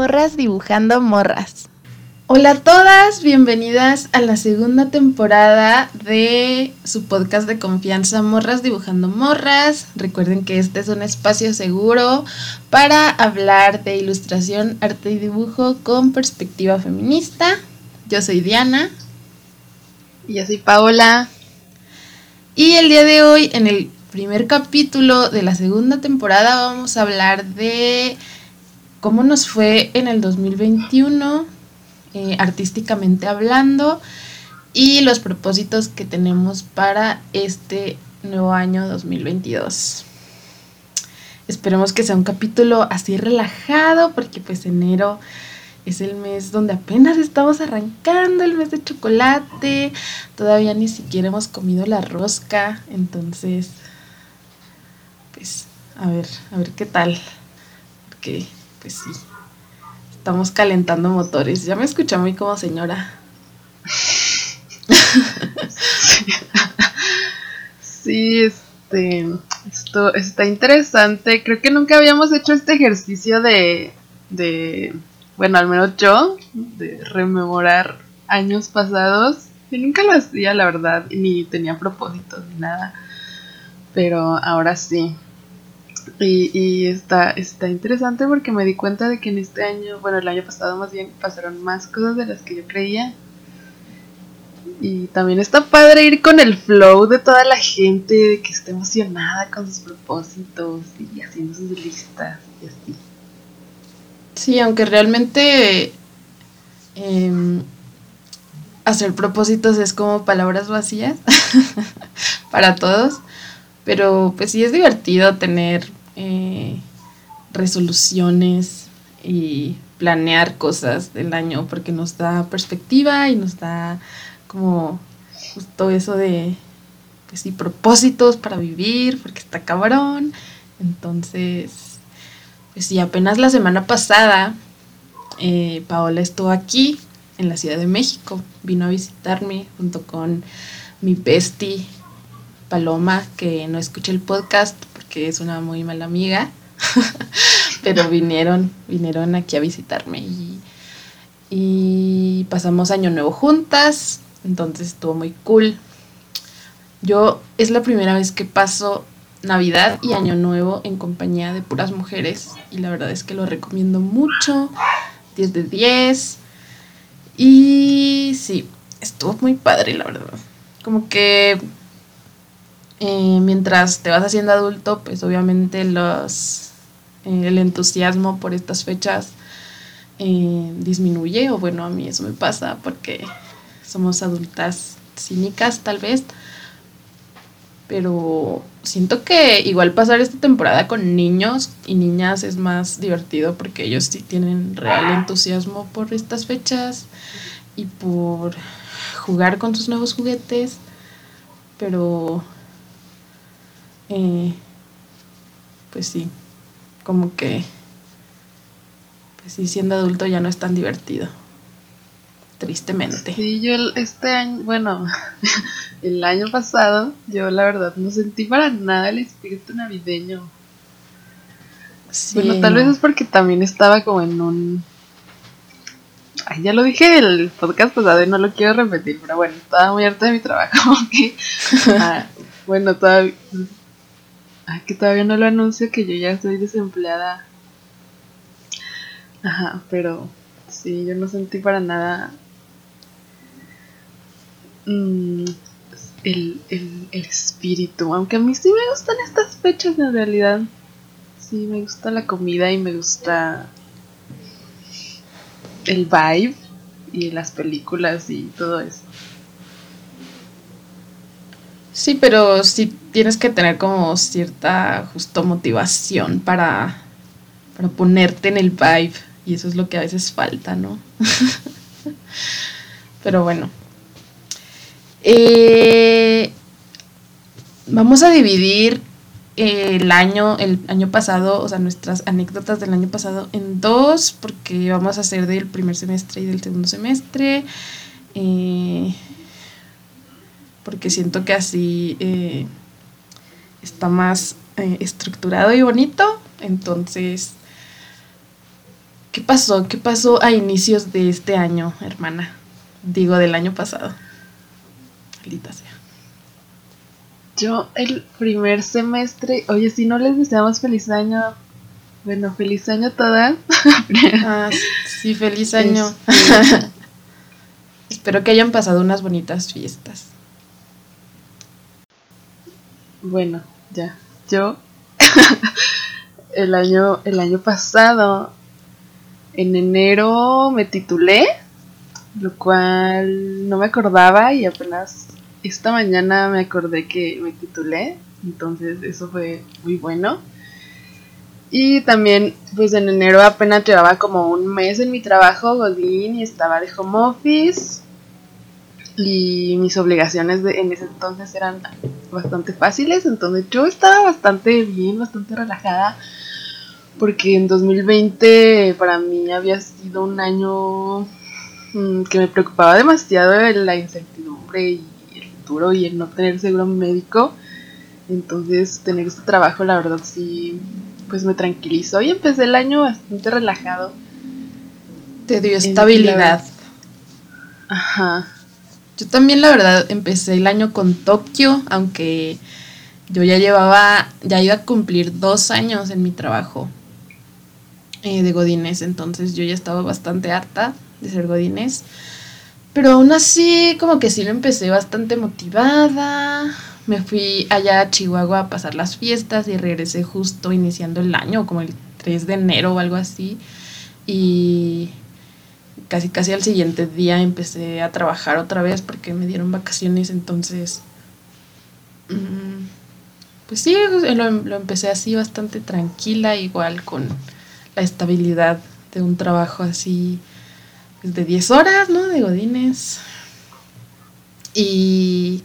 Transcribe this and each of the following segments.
Morras dibujando morras. Hola a todas, bienvenidas a la segunda temporada de su podcast de confianza Morras dibujando morras. Recuerden que este es un espacio seguro para hablar de ilustración, arte y dibujo con perspectiva feminista. Yo soy Diana. Y yo soy Paola. Y el día de hoy, en el primer capítulo de la segunda temporada, vamos a hablar de cómo nos fue en el 2021, eh, artísticamente hablando, y los propósitos que tenemos para este nuevo año 2022. Esperemos que sea un capítulo así relajado, porque pues enero es el mes donde apenas estamos arrancando, el mes de chocolate, todavía ni siquiera hemos comido la rosca, entonces, pues, a ver, a ver qué tal, porque pues sí, estamos calentando motores. Ya me escuché muy como señora. sí, este, esto está interesante. Creo que nunca habíamos hecho este ejercicio de, de, bueno, al menos yo, de rememorar años pasados. Yo nunca lo hacía, la verdad, ni tenía propósitos ni nada. Pero ahora sí. Y, y está, está interesante porque me di cuenta de que en este año, bueno, el año pasado más bien, pasaron más cosas de las que yo creía. Y también está padre ir con el flow de toda la gente, de que esté emocionada con sus propósitos y haciendo sus listas y así. Sí, aunque realmente em, hacer propósitos es como palabras vacías para todos, pero pues sí es divertido tener eh, resoluciones y planear cosas del año porque nos da perspectiva y nos da como justo eso de pues sí, propósitos para vivir porque está cabrón. Entonces, pues sí, apenas la semana pasada eh, Paola estuvo aquí en la Ciudad de México, vino a visitarme junto con mi bestie Paloma, que no escucha el podcast que es una muy mala amiga, pero vinieron, vinieron aquí a visitarme y, y pasamos año nuevo juntas, entonces estuvo muy cool. Yo es la primera vez que paso Navidad y Año Nuevo en compañía de puras mujeres y la verdad es que lo recomiendo mucho, 10 de 10 y sí, estuvo muy padre la verdad. Como que eh, mientras te vas haciendo adulto, pues obviamente los, eh, el entusiasmo por estas fechas eh, disminuye, o bueno, a mí eso me pasa porque somos adultas cínicas tal vez, pero siento que igual pasar esta temporada con niños y niñas es más divertido porque ellos sí tienen real entusiasmo por estas fechas y por jugar con sus nuevos juguetes, pero eh, pues sí, como que, pues sí, siendo adulto ya no es tan divertido. Tristemente. Sí, yo este año, bueno, el año pasado, yo la verdad no sentí para nada el espíritu navideño. bueno, tal vez es porque también estaba como en un... Ay, ya lo dije el podcast pasado y no lo quiero repetir, pero bueno, estaba muy harta de mi trabajo. Ah, bueno, todavía Que todavía no lo anuncio que yo ya estoy desempleada. Ajá, pero sí, yo no sentí para nada mm, el, el, espíritu. Aunque a mí sí me gustan estas fechas en realidad. Sí, me gusta la comida y me gusta el vibe y las películas y todo eso. Sí, pero sí tienes que tener como cierta justo motivación para, para ponerte en el vibe. Y eso es lo que a veces falta, ¿no? pero bueno. Eh, vamos a dividir el año, el año pasado, o sea, nuestras anécdotas del año pasado en dos, porque vamos a hacer del primer semestre y del segundo semestre. Eh, porque siento que así eh, está más eh, estructurado y bonito. Entonces, ¿qué pasó? ¿Qué pasó a inicios de este año, hermana? Digo, del año pasado. Maldita sea. Yo el primer semestre, oye, si no les deseamos feliz año, bueno, feliz año a todas. Ah, sí, feliz año. Este, Espero que hayan pasado unas bonitas fiestas. Bueno, ya. Yo el año el año pasado en enero me titulé, lo cual no me acordaba y apenas esta mañana me acordé que me titulé, entonces eso fue muy bueno. Y también, pues en enero apenas llevaba como un mes en mi trabajo, Godín, y estaba de home office. Y mis obligaciones de, en ese entonces eran bastante fáciles, entonces yo estaba bastante bien, bastante relajada, porque en 2020 para mí había sido un año mm, que me preocupaba demasiado de la incertidumbre y el futuro y el no tener seguro médico. Entonces tener este trabajo la verdad sí pues me tranquilizó y empecé el año bastante relajado. Te dio estabilidad. Ajá. Yo también la verdad empecé el año con Tokio, aunque yo ya llevaba, ya iba a cumplir dos años en mi trabajo eh, de Godines, entonces yo ya estaba bastante harta de ser Godines. Pero aún así, como que sí lo empecé bastante motivada, me fui allá a Chihuahua a pasar las fiestas y regresé justo iniciando el año, como el 3 de enero o algo así. Y casi casi al siguiente día empecé a trabajar otra vez porque me dieron vacaciones, entonces... Mm, pues sí, lo, lo empecé así bastante tranquila, igual con la estabilidad de un trabajo así pues, de 10 horas, ¿no? De Godines. Y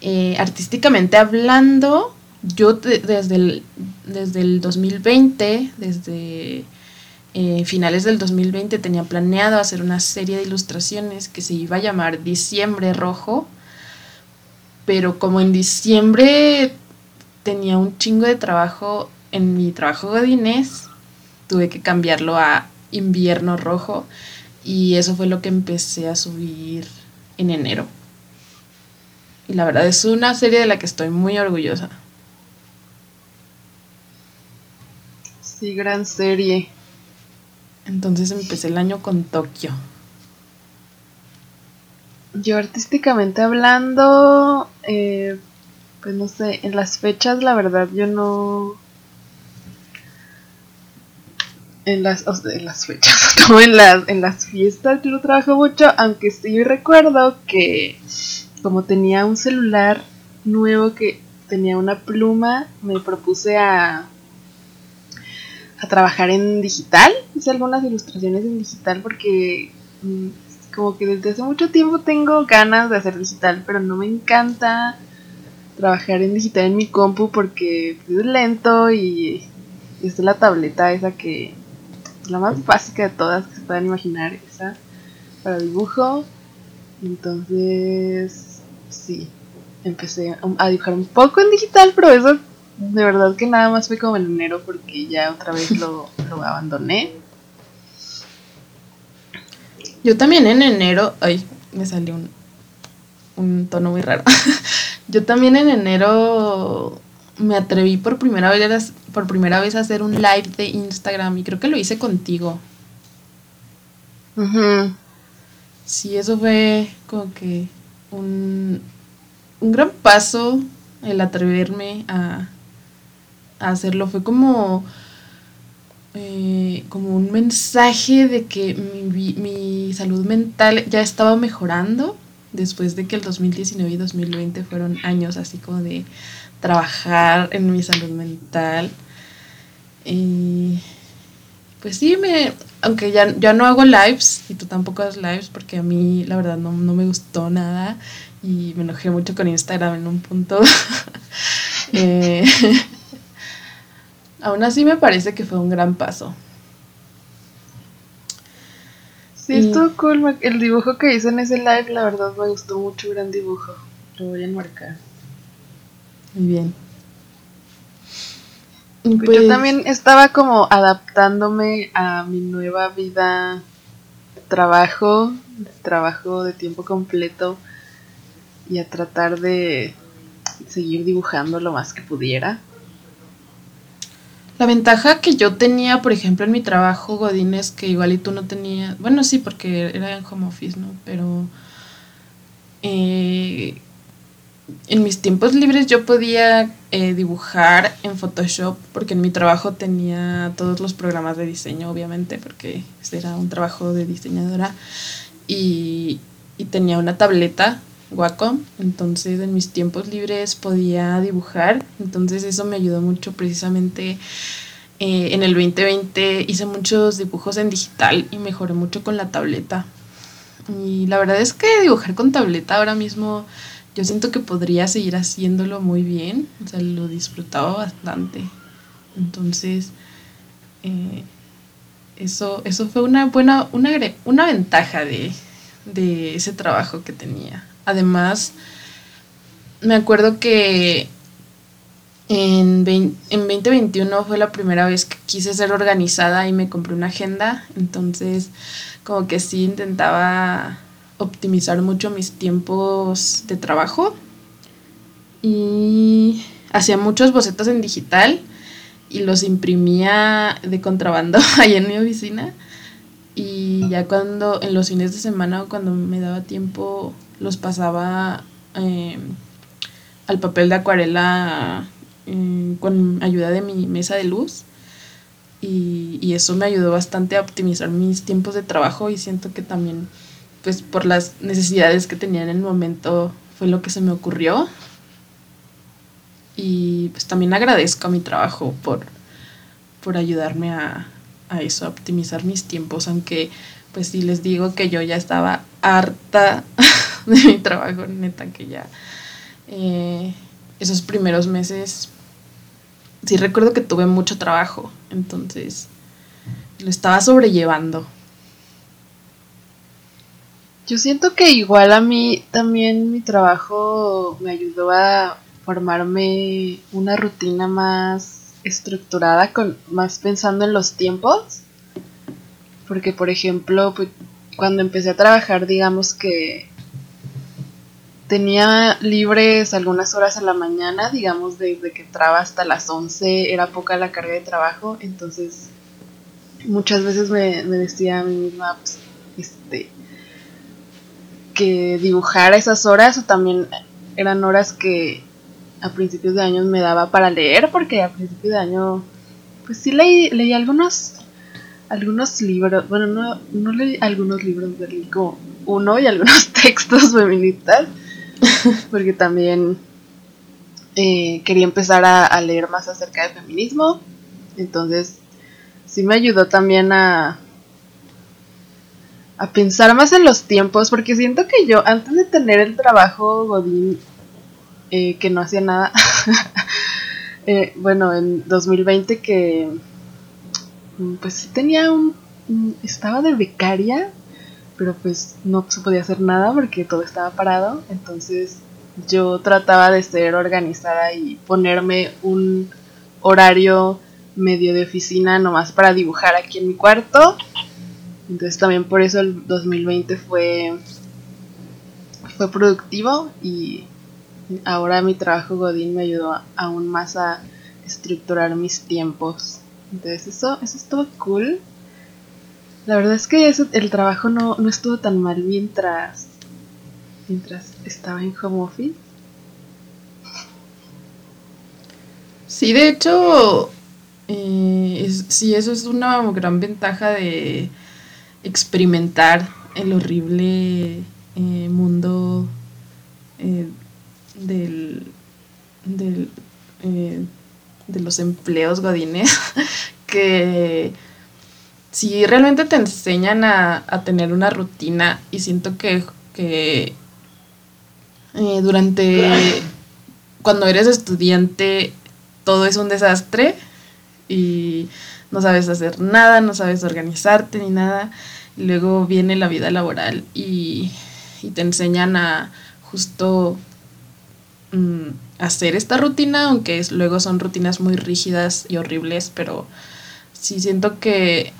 eh, artísticamente hablando, yo desde, el, desde el 2020, desde eh, finales del 2020, tenía planeado hacer una serie de ilustraciones que se iba a llamar Diciembre Rojo, pero como en diciembre tenía un chingo de trabajo en mi trabajo godines, tuve que cambiarlo a Invierno Rojo y eso fue lo que empecé a subir en enero. Y la verdad es una serie de la que estoy muy orgullosa. Sí, gran serie. Entonces empecé el año con Tokio. Yo artísticamente hablando, eh, pues no sé, en las fechas la verdad yo no... En las, en las fechas, no en las, en las fiestas yo no trabajo mucho, aunque sí recuerdo que como tenía un celular nuevo que tenía una pluma, me propuse a, a trabajar en digital. Hice algunas ilustraciones en digital porque mm, como que desde hace mucho tiempo tengo ganas de hacer digital, pero no me encanta trabajar en digital en mi compu porque es lento y es la tableta esa que es la más básica de todas que se puedan imaginar, esa para dibujo. Entonces sí, empecé a dibujar un poco en digital, pero eso de verdad que nada más fue como en enero porque ya otra vez lo, abandoné. Yo también en enero, ay, me salió un, un tono muy raro. Yo también en enero me atreví por primera vez por primera vez a hacer un live de Instagram y creo que lo hice contigo. Sí, eso fue como que un, gran paso el atreverme a, hacerlo. Fue como, eh, como un mensaje de que mi, mi, salud mental ya estaba mejorando después de que el 2019 y 2020 fueron años así como de trabajar en mi salud mental. Y pues sí, me, aunque ya, ya no hago lives y tú tampoco haces lives porque a mí la verdad no, me gustó nada y me enojé mucho con Instagram en un punto. Eh, aún así me parece que fue un gran paso. Sí, estuvo cool. El dibujo que hice en ese live, la verdad me gustó mucho, gran dibujo. Lo voy a enmarcar. Muy bien. Pues yo también estaba como adaptándome a mi nueva vida trabajo, trabajo de tiempo completo y a tratar de seguir dibujando lo más que pudiera. La ventaja que yo tenía, por ejemplo, en mi trabajo, Godín, es que igual y tú no tenías. Bueno, sí, porque era en home office, ¿no? Pero. eh, en mis tiempos libres yo podía eh, dibujar en Photoshop, porque en mi trabajo tenía todos los programas de diseño, obviamente, porque era un trabajo de diseñadora. Y, y tenía una tableta Wacom, entonces en mis tiempos libres podía dibujar, entonces eso me ayudó mucho precisamente eh, en el 2020 hice muchos dibujos en digital y mejoré mucho con la tableta. Y la verdad es que dibujar con tableta ahora mismo yo siento que podría seguir haciéndolo muy bien, o sea, lo disfrutaba bastante. Entonces, eh, eso, eso fue una buena, una, una ventaja de, de ese trabajo que tenía. Además, me acuerdo que en, vein- en 2021 fue la primera vez que quise ser organizada y me compré una agenda, entonces como que sí intentaba optimizar mucho mis tiempos de trabajo. Y hacía muchos bocetos en digital y los imprimía de contrabando ahí en mi oficina. Y ya cuando en los fines de semana o cuando me daba tiempo los pasaba eh, al papel de acuarela eh, con ayuda de mi mesa de luz. Y, y eso me ayudó bastante a optimizar mis tiempos de trabajo y siento que también pues por las necesidades que tenía en el momento fue lo que se me ocurrió. Y pues también agradezco a mi trabajo por, por ayudarme a, a eso, a optimizar mis tiempos, aunque pues sí les digo que yo ya estaba harta de mi trabajo, neta que ya eh, esos primeros meses sí recuerdo que tuve mucho trabajo, entonces lo estaba sobrellevando. Yo siento que igual a mí también mi trabajo me ayudó a formarme una rutina más estructurada, con más pensando en los tiempos. Porque, por ejemplo, pues, cuando empecé a trabajar, digamos que tenía libres algunas horas en la mañana, digamos desde que entraba hasta las 11, era poca la carga de trabajo, entonces muchas veces me, me decía a mí misma, pues, este, que dibujara esas horas o también eran horas que a principios de año me daba para leer porque a principios de año pues sí leí, leí algunos algunos libros, bueno no, no leí algunos libros, leí como uno y algunos textos feministas porque también eh, quería empezar a, leer más acerca del feminismo. Entonces sí me ayudó también a a pensar más en los tiempos, porque siento que yo antes de tener el trabajo Godín, eh, que no hacía nada, eh, bueno, en 2020 que pues sí tenía un, un- estaba de becaria, pero pues no se podía hacer nada porque todo estaba parado, entonces yo trataba de ser organizada y ponerme un horario medio de oficina nomás para dibujar aquí en mi cuarto entonces también por eso el 2020 fue, fue productivo y ahora mi trabajo Godín me ayudó aún más a estructurar mis tiempos. Entonces eso, eso estuvo cool. La verdad es que eso- el trabajo no, no estuvo tan mal mientras, mientras estaba en home office. Sí, de hecho, eh, sí, eso es una gran ventaja de experimentar el horrible eh, mundo eh, del, del, de los empleos godines, que sí realmente te enseñan a, a tener una rutina y siento que, que eh, durante cuando eres estudiante todo es un desastre y no sabes hacer nada, no sabes organizarte ni nada. Y luego viene la vida laboral y, y te enseñan a justo mm, hacer esta rutina, aunque luego son rutinas muy rígidas y horribles, pero sí siento que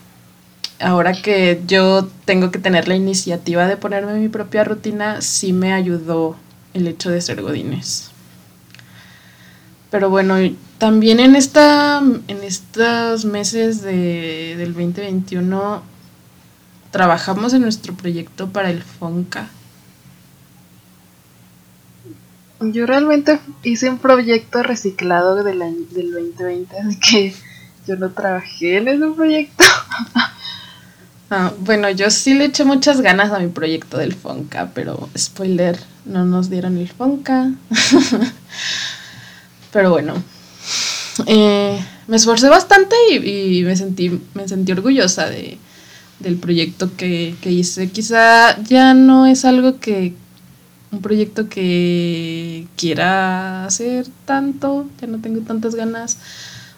ahora que yo tengo que tener la iniciativa de ponerme mi propia rutina, sí me ayudó el hecho de ser godines. Pero bueno, también en esta en estos meses de, del 2021 trabajamos en nuestro proyecto para el FONCA. Yo realmente hice un proyecto reciclado del, del 2020, así que yo no trabajé en ese proyecto. Ah, bueno, yo sí le eché muchas ganas a mi proyecto del Fonca, pero spoiler, no nos dieron el Fonca. pero bueno, eh, me esforcé bastante y, me, sentí, me sentí orgullosa de, del proyecto que, que hice. Quizá ya no es algo que, un proyecto que quiera hacer tanto, ya no tengo tantas ganas.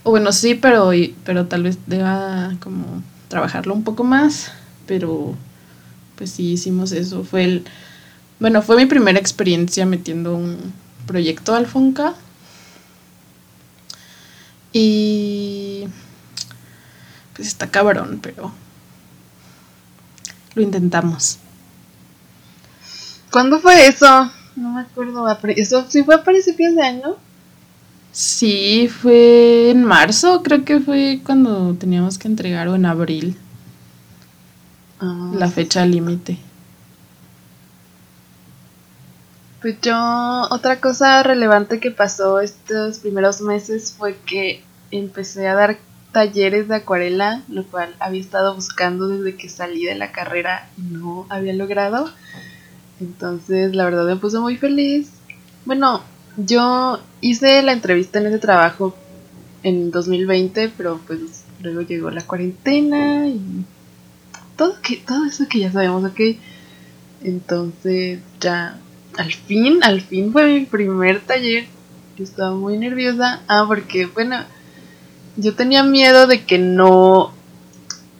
O bueno, sí, pero, pero tal vez deba como trabajarlo un poco más, pero pues sí hicimos eso. Fue el, bueno, fue mi primera experiencia metiendo un proyecto al Fonca. Y pues está cabrón, pero lo intentamos. ¿Cuándo fue eso? No me acuerdo. ¿Eso sí fue a principios de año? Sí, fue en marzo, creo que fue cuando teníamos que entregar o en abril. Ah. La fecha límite. Pues yo, otra cosa relevante que pasó estos primeros meses fue que empecé a dar talleres de acuarela, lo cual había estado buscando desde que salí de la carrera y no había logrado. Entonces, la verdad me puso muy feliz. Bueno, yo hice la entrevista en ese trabajo en 2020, pero pues luego llegó la cuarentena y todo, que, todo eso que ya sabemos, ¿ok? Entonces ya al fin, al fin fue mi primer taller. Yo estaba muy nerviosa. Ah, porque bueno, yo tenía miedo de que no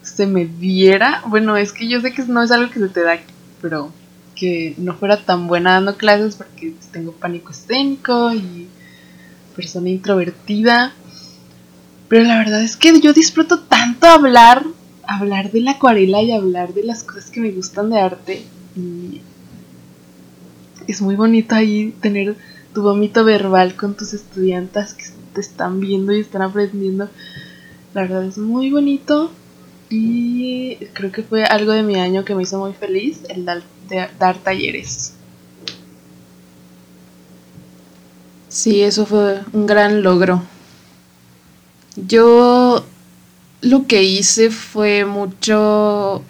se me viera. Bueno, es que yo sé que no es algo que se te da, pero que no fuera tan buena dando clases porque tengo pánico escénico y persona introvertida. Pero la verdad es que yo disfruto tanto hablar, hablar de la acuarela y hablar de las cosas que me gustan de arte. Y es muy bonito ahí tener tu vómito verbal con tus estudiantes que te están viendo y están aprendiendo. La verdad es muy bonito. Y creo que fue algo de mi año que me hizo muy feliz, el dar, dar talleres. Sí, eso fue un gran logro. Yo lo que hice fue mucho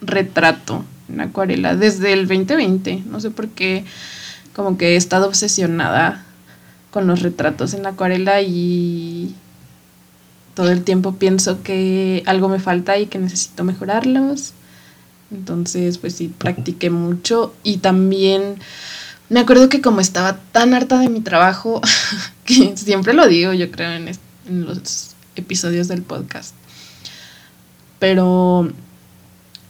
retrato en acuarela desde el 2020. No sé por qué, como que he estado obsesionada con los retratos en acuarela y todo el tiempo pienso que algo me falta y que necesito mejorarlos. Entonces, pues sí, practiqué mucho y también me acuerdo que como estaba tan harta de mi trabajo, que siempre lo digo, yo creo, en, en los episodios del podcast, pero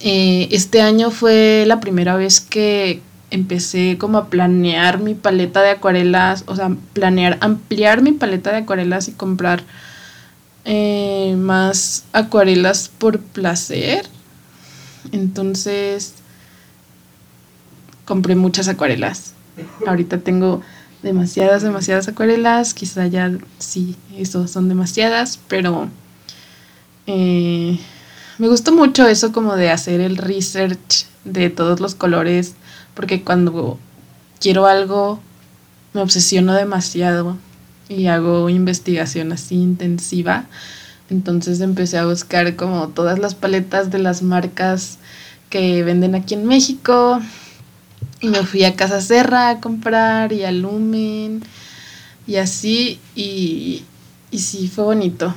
eh, este año fue la primera vez que empecé como a planear mi paleta de acuarelas, o sea, planear ampliar mi paleta de acuarelas y comprar eh, más acuarelas por placer. Entonces, compré muchas acuarelas. Ahorita tengo demasiadas, demasiadas acuarelas. Quizá ya sí, eso son demasiadas, pero eh, me gustó mucho eso como de hacer el research de todos los colores, porque cuando quiero algo me obsesiono demasiado y hago investigación así intensiva. Entonces empecé a buscar como todas las paletas de las marcas que venden aquí en México. Y me fui a Casa Serra a comprar y a Lumen y así. Y, y sí, fue bonito.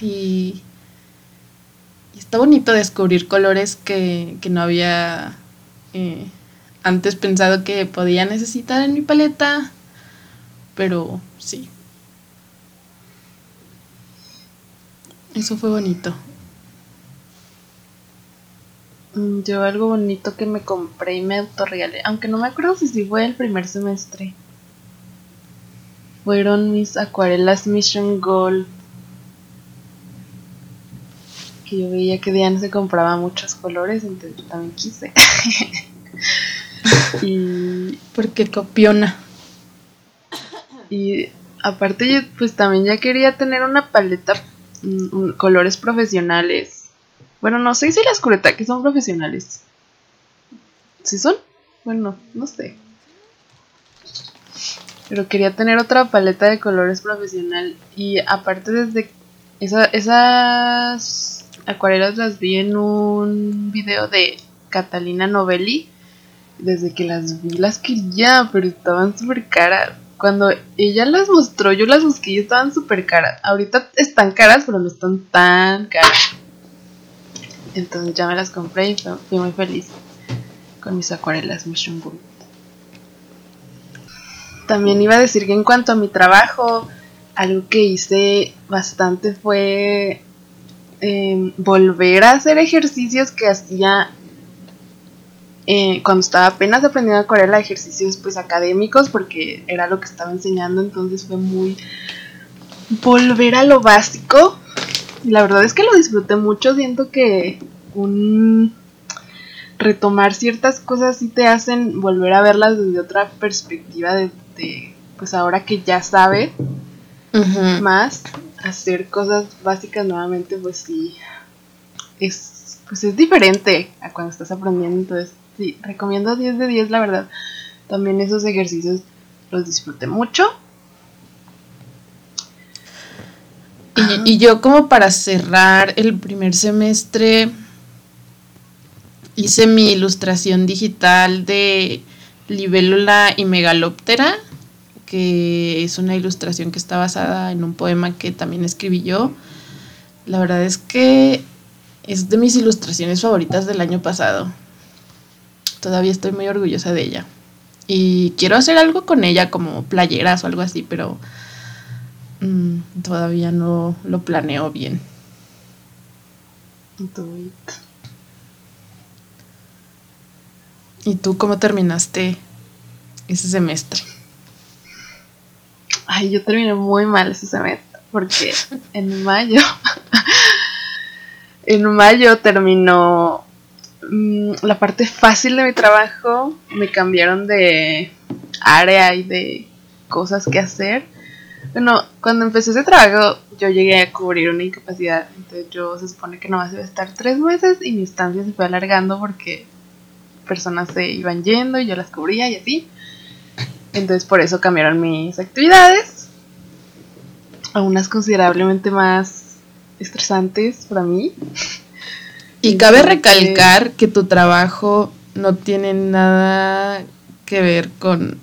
Y, está bonito descubrir colores que, no había eh, antes pensado que podía necesitar en mi paleta. Pero sí, Eso fue bonito. Mm, yo algo bonito que me compré y me autorregalé, aunque no me acuerdo si fue el primer semestre. fueron mis acuarelas Mission Gold. Que yo veía que Diane se compraba muchos colores, entonces yo también quise. y. Porque copiona. Y aparte, yo pues también ya quería tener una paleta, mm, colores profesionales. Bueno, no sé si las que son profesionales. ¿Sí son? Bueno, no sé. Pero quería tener otra paleta de colores profesional. Y aparte desde esas acuarelas las vi en un video de Catalina Novelli. Desde que las vi las quería, pero estaban súper caras. Cuando ella las mostró, yo las busqué y estaban súper caras. Ahorita están caras, pero no están tan caras. Entonces ya me las compré y fui muy feliz con mis acuarelas Mission Gold. También iba a decir que en cuanto a mi trabajo, algo que hice bastante fue em, volver a hacer ejercicios que hacía eh, cuando estaba apenas aprendiendo acuarela, ejercicios pues académicos, porque era lo que estaba enseñando, entonces fue muy volver a lo básico. La verdad es que lo disfruté mucho, siento que un retomar ciertas cosas sí te hacen volver a verlas desde otra perspectiva de, pues ahora que ya sabes más hacer cosas básicas nuevamente pues sí es pues es diferente a cuando estás aprendiendo entonces sí recomiendo 10 de 10 la verdad también esos ejercicios los disfruté mucho y, y yo como para cerrar el primer semestre hice mi ilustración digital de Libélula y Megalóptera, que es una ilustración que está basada en un poema que también escribí yo. La verdad es que es de mis ilustraciones favoritas del año pasado. Todavía estoy muy orgullosa de ella. Y quiero hacer algo con ella, como playeras o algo así, pero mm, todavía no lo planeo bien. ¿Y tú cómo terminaste ese semestre? Ay, yo terminé muy mal ese semestre porque en mayo, en mayo terminó la parte fácil de mi trabajo, me cambiaron de área y de cosas que hacer. Bueno, cuando empecé ese trabajo yo llegué a cubrir una incapacidad, entonces yo se supone que no más iba a estar tres meses y mi estancia se fue alargando porque personas se iban yendo y yo las cubría y así. Entonces por eso cambiaron mis actividades a unas considerablemente más estresantes para mí. Y cabe recalcar que tu trabajo no tiene nada que ver con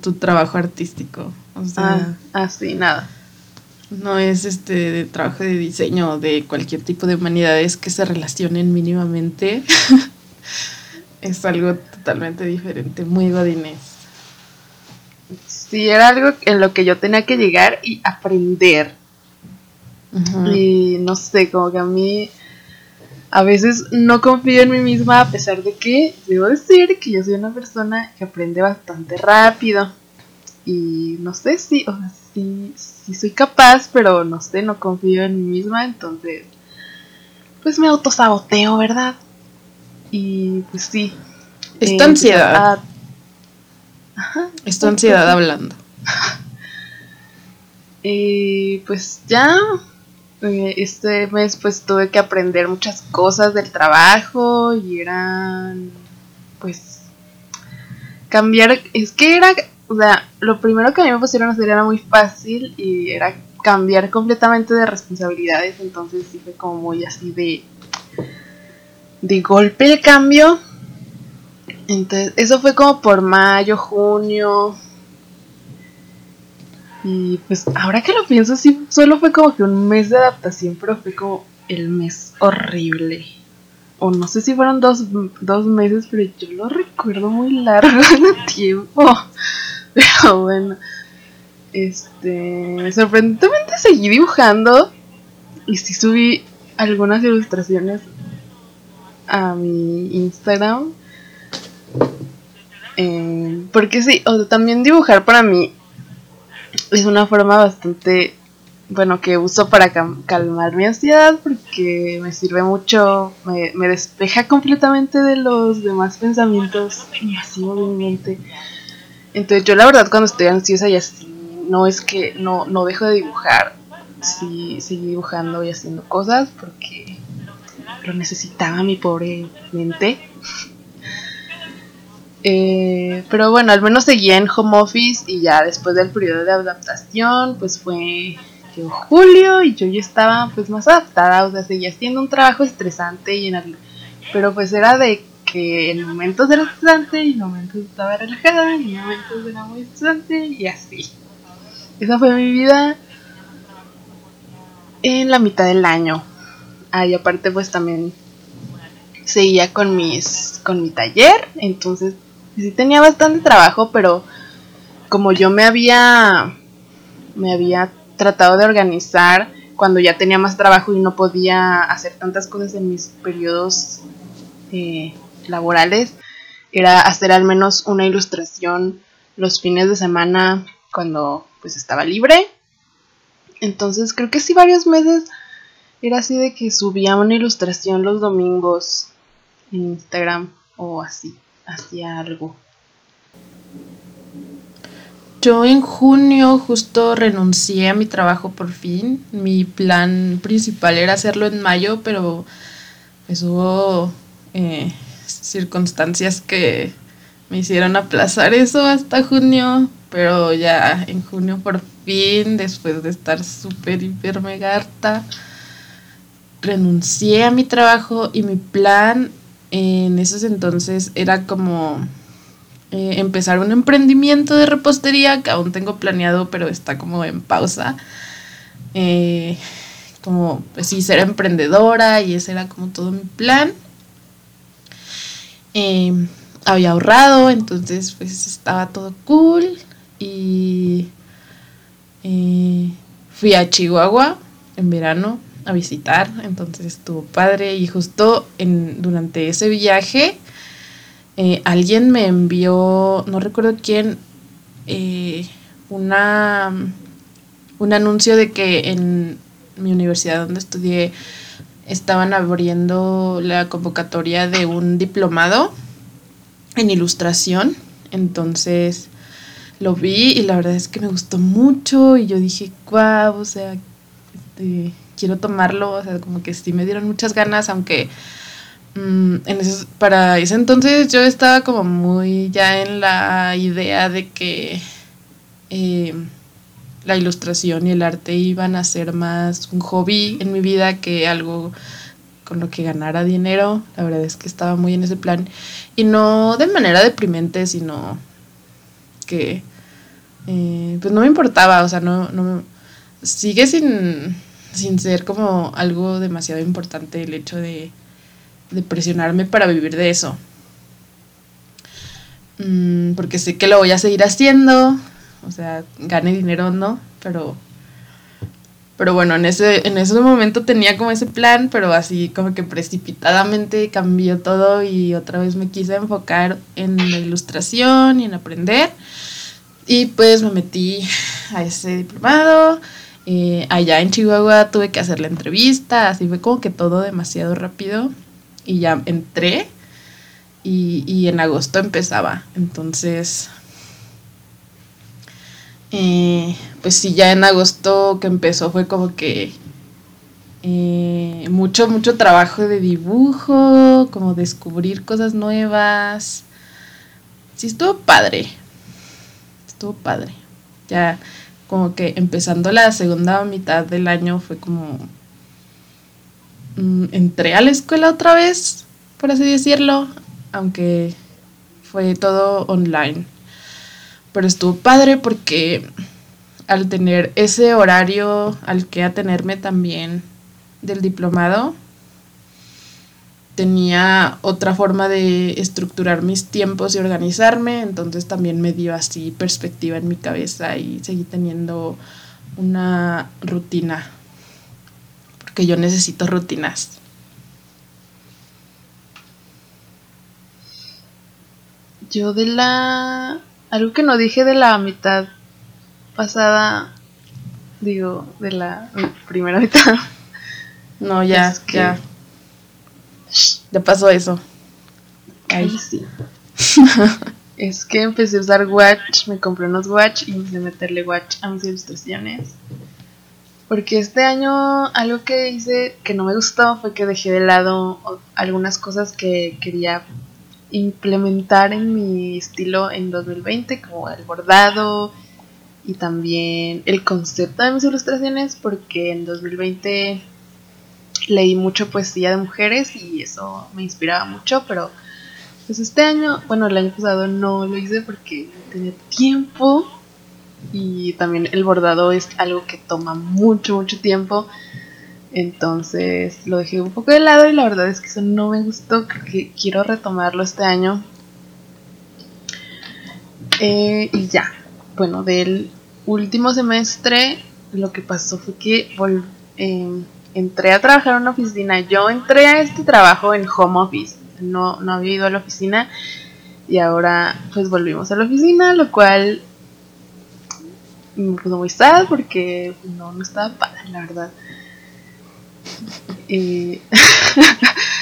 tu trabajo artístico. O sea, ah, ah sí, nada. No es este de trabajo de diseño de cualquier tipo de humanidades que se relacionen mínimamente. es algo totalmente diferente, muy godinés. Sí, era algo en lo que yo tenía que llegar y aprender. Y no sé, como que a mí a veces no confío en mí misma a pesar de que debo decir que yo soy una persona que aprende bastante rápido. Y no sé si, o sea, sí, sí soy capaz, pero no sé, no confío en mí misma, entonces pues me autosaboteo, ¿verdad? Y pues sí. Es tu ansiedad. Es tu ansiedad hablando. Y pues ya. Eh, este mes pues tuve que aprender muchas cosas del trabajo y eran pues cambiar, es que era, o sea, lo primero que a mí me pusieron a hacer era muy fácil y era cambiar completamente de responsabilidades, entonces sí fue como muy así de de golpe el cambio. Entonces, eso fue como por mayo, junio. Y pues ahora que lo pienso, sí, solo fue como que un mes de adaptación, pero fue como el mes horrible. O no sé si fueron dos, meses, pero yo lo recuerdo muy largo de tiempo. Pero bueno, este, sorprendentemente seguí dibujando y sí subí algunas ilustraciones a mi Instagram. Eh, porque sí, o también dibujar para mí es una forma bastante, bueno, que uso para calmar mi ansiedad porque me sirve mucho, me, me, despeja completamente de los demás pensamientos de mi mente. Entonces yo la verdad cuando estoy ansiosa y así, no es que no, no dejo de dibujar, sí, sigo dibujando y haciendo cosas porque lo necesitaba mi pobre mente. Eh, pero bueno, al menos seguía en home office y ya después del periodo de adaptación, pues fue julio y yo ya estaba pues más adaptada, o sea, seguía haciendo un trabajo estresante y en pero pues era de que en momentos era estresante y en momentos estaba relajada y en momentos era muy estresante y así. Esa fue mi vida en la mitad del año. Ah, y aparte pues también seguía con mis con mi taller, entonces sí tenía bastante trabajo, pero como yo me había me había tratado de organizar cuando ya tenía más trabajo y no podía hacer tantas cosas en mis periodos eh, laborales, era hacer al menos una ilustración los fines de semana cuando pues estaba libre. Entonces creo que sí varios meses era así de que subía una ilustración los domingos en Instagram o así, hacía algo. Yo en junio justo renuncié a mi trabajo por fin. Mi plan principal era hacerlo en mayo, pero pues hubo eh, circunstancias que me hicieron aplazar eso hasta junio. Pero ya en junio por fin, después de estar súper, hiper, mega renuncié a mi trabajo y mi plan en esos entonces era como eh, empezar un emprendimiento de repostería que aún tengo planeado, pero está como en pausa. Eh, como, pues sí, ser emprendedora y ese era como todo mi plan. Eh, había ahorrado, entonces pues estaba todo cool y fui a Chihuahua en verano a visitar, entonces estuvo padre y justo en, durante ese viaje eh, alguien me envió, no recuerdo quién, eh, una, un anuncio de que en mi universidad donde estudié estaban abriendo la convocatoria de un diplomado en ilustración. Entonces lo vi y la verdad es que me gustó mucho y yo dije, guau, o sea, este, quiero tomarlo, o sea, como que sí me dieron muchas ganas, aunque mm, en para ese entonces yo estaba como muy ya en la idea de que eh, la ilustración y el arte iban a ser más un hobby en mi vida que algo con lo que ganara dinero. La verdad es que estaba muy en ese plan. Y no de manera deprimente, sino que eh, pues no me importaba, o sea, no, no sigue sin sin ser como algo demasiado importante el hecho de, presionarme para vivir de eso. Mm, porque sé que lo voy a seguir haciendo, o sea, gane dinero o no, pero, pero bueno, en ese, en ese momento tenía como ese plan, pero así como que precipitadamente cambió todo y otra vez me quise enfocar en la ilustración y en aprender. Y pues me metí a ese diplomado eh, allá en Chihuahua tuve que hacer la entrevista, así fue como que todo demasiado rápido y ya entré y, en agosto empezaba. Entonces, eh, pues sí, ya en agosto que empezó fue como que eh, mucho, mucho trabajo de dibujo, como descubrir cosas nuevas. Sí, estuvo padre. Estuvo padre. Ya como que empezando la segunda mitad del año fue como... Mm, entré a la escuela otra vez, por así decirlo, aunque fue todo online. Pero estuvo padre porque al tener ese horario al que atenerme también del diplomado, tenía otra forma de estructurar mis tiempos y organizarme, entonces también me dio así perspectiva en mi cabeza y seguí teniendo una rutina, porque yo necesito rutinas. Yo de la... Algo que no dije de la mitad pasada, digo, de la primera mitad. No, ya, Es que- ya. Ya pasó eso. Ay, Ay. sí. es que empecé a usar Watch, me compré unos Watch y empecé a meterle Watch a mis ilustraciones. Porque este año algo que hice que no me gustó fue que dejé de lado algunas cosas que quería implementar en mi estilo en 2020, como el bordado y también el concepto de mis ilustraciones, porque en 2020 leí mucho poesía de mujeres y eso me inspiraba mucho, pero pues este año, bueno, el año pasado no lo hice porque tenía tiempo y también el bordado es algo que toma mucho, mucho tiempo. Entonces lo dejé un poco de lado y la verdad es que eso no me gustó, creo que quiero retomarlo este año. Eh, y ya, bueno, del último semestre lo que pasó fue que em, entré a trabajar en una oficina. Yo entré a este trabajo en home office, no, no había ido a la oficina y ahora pues volvimos a la oficina, lo cual me puso muy sad porque no, no estaba padre, la verdad. Eh,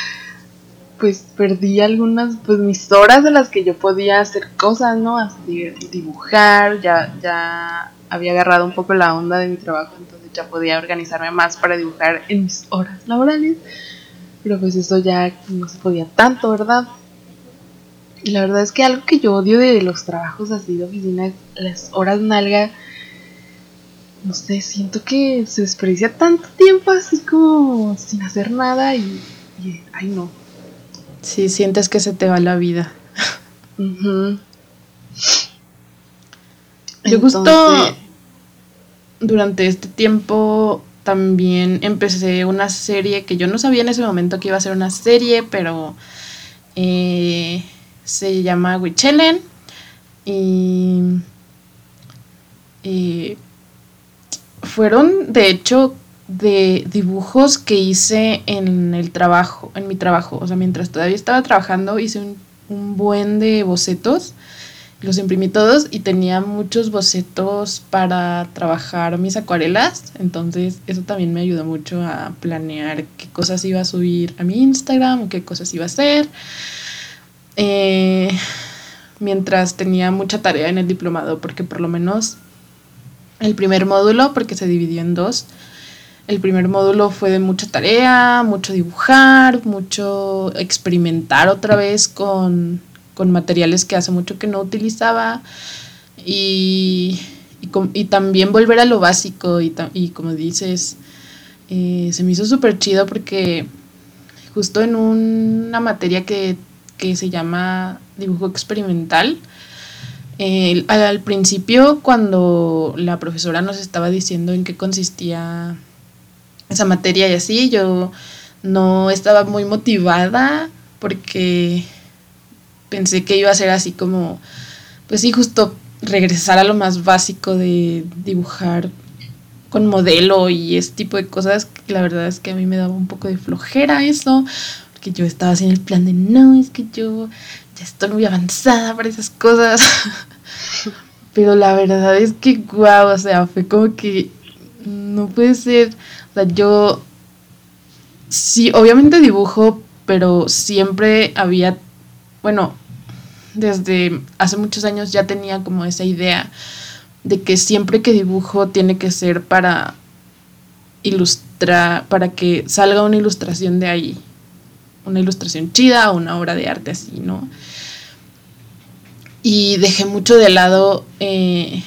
pues perdí algunas, pues mis horas en las que yo podía hacer cosas, ¿no? Así, dibujar, ya, ya había agarrado un poco la onda de mi trabajo, entonces ya podía organizarme más para dibujar en mis horas laborales. Pero pues eso ya no se podía tanto, ¿verdad? Y la verdad es que algo que yo odio de los trabajos así de oficina es las horas nalga. No sé, siento que se desperdicia tanto tiempo así como sin hacer nada y, y ay no. Sí, sientes que se te va la vida. Ujú. Yo justo Entonces, durante este tiempo también empecé una serie que yo no sabía en ese momento que iba a ser una serie, pero eh, se llama Wichelen y, y fueron de hecho de dibujos que hice en el trabajo, en mi trabajo, o sea, mientras todavía estaba trabajando hice un, un buen de bocetos los imprimí todos y tenía muchos bocetos para trabajar mis acuarelas. Entonces eso también me ayudó mucho a planear qué cosas iba a subir a mi Instagram qué cosas iba a hacer. Eh, mientras tenía mucha tarea en el diplomado, porque por lo menos el primer módulo, porque se dividió en dos, el primer módulo fue de mucha tarea, mucho dibujar, mucho experimentar otra vez con con materiales que hace mucho que no utilizaba. Y, y, también volver a lo básico y, y como dices, eh, se me hizo súper chido porque justo en una materia que, que se llama dibujo experimental, al, al principio cuando la profesora nos estaba diciendo en qué consistía esa materia y así, yo no estaba muy motivada porque pensé que iba a ser así como, pues sí, justo regresar a lo más básico de dibujar con modelo y ese tipo de cosas. que La verdad es que a mí me daba un poco de flojera eso, porque yo estaba así en el plan de, no, es que yo ya estoy muy avanzada para esas cosas. Pero la verdad es que, guau, o sea, fue como que no puede ser. O sea, yo sí, obviamente dibujo, pero siempre había, bueno, desde hace muchos años ya tenía como esa idea de que siempre que dibujo tiene que ser para ilustrar, para que salga una ilustración de ahí, una ilustración chida o una obra de arte así, ¿no? Y dejé mucho de lado eh,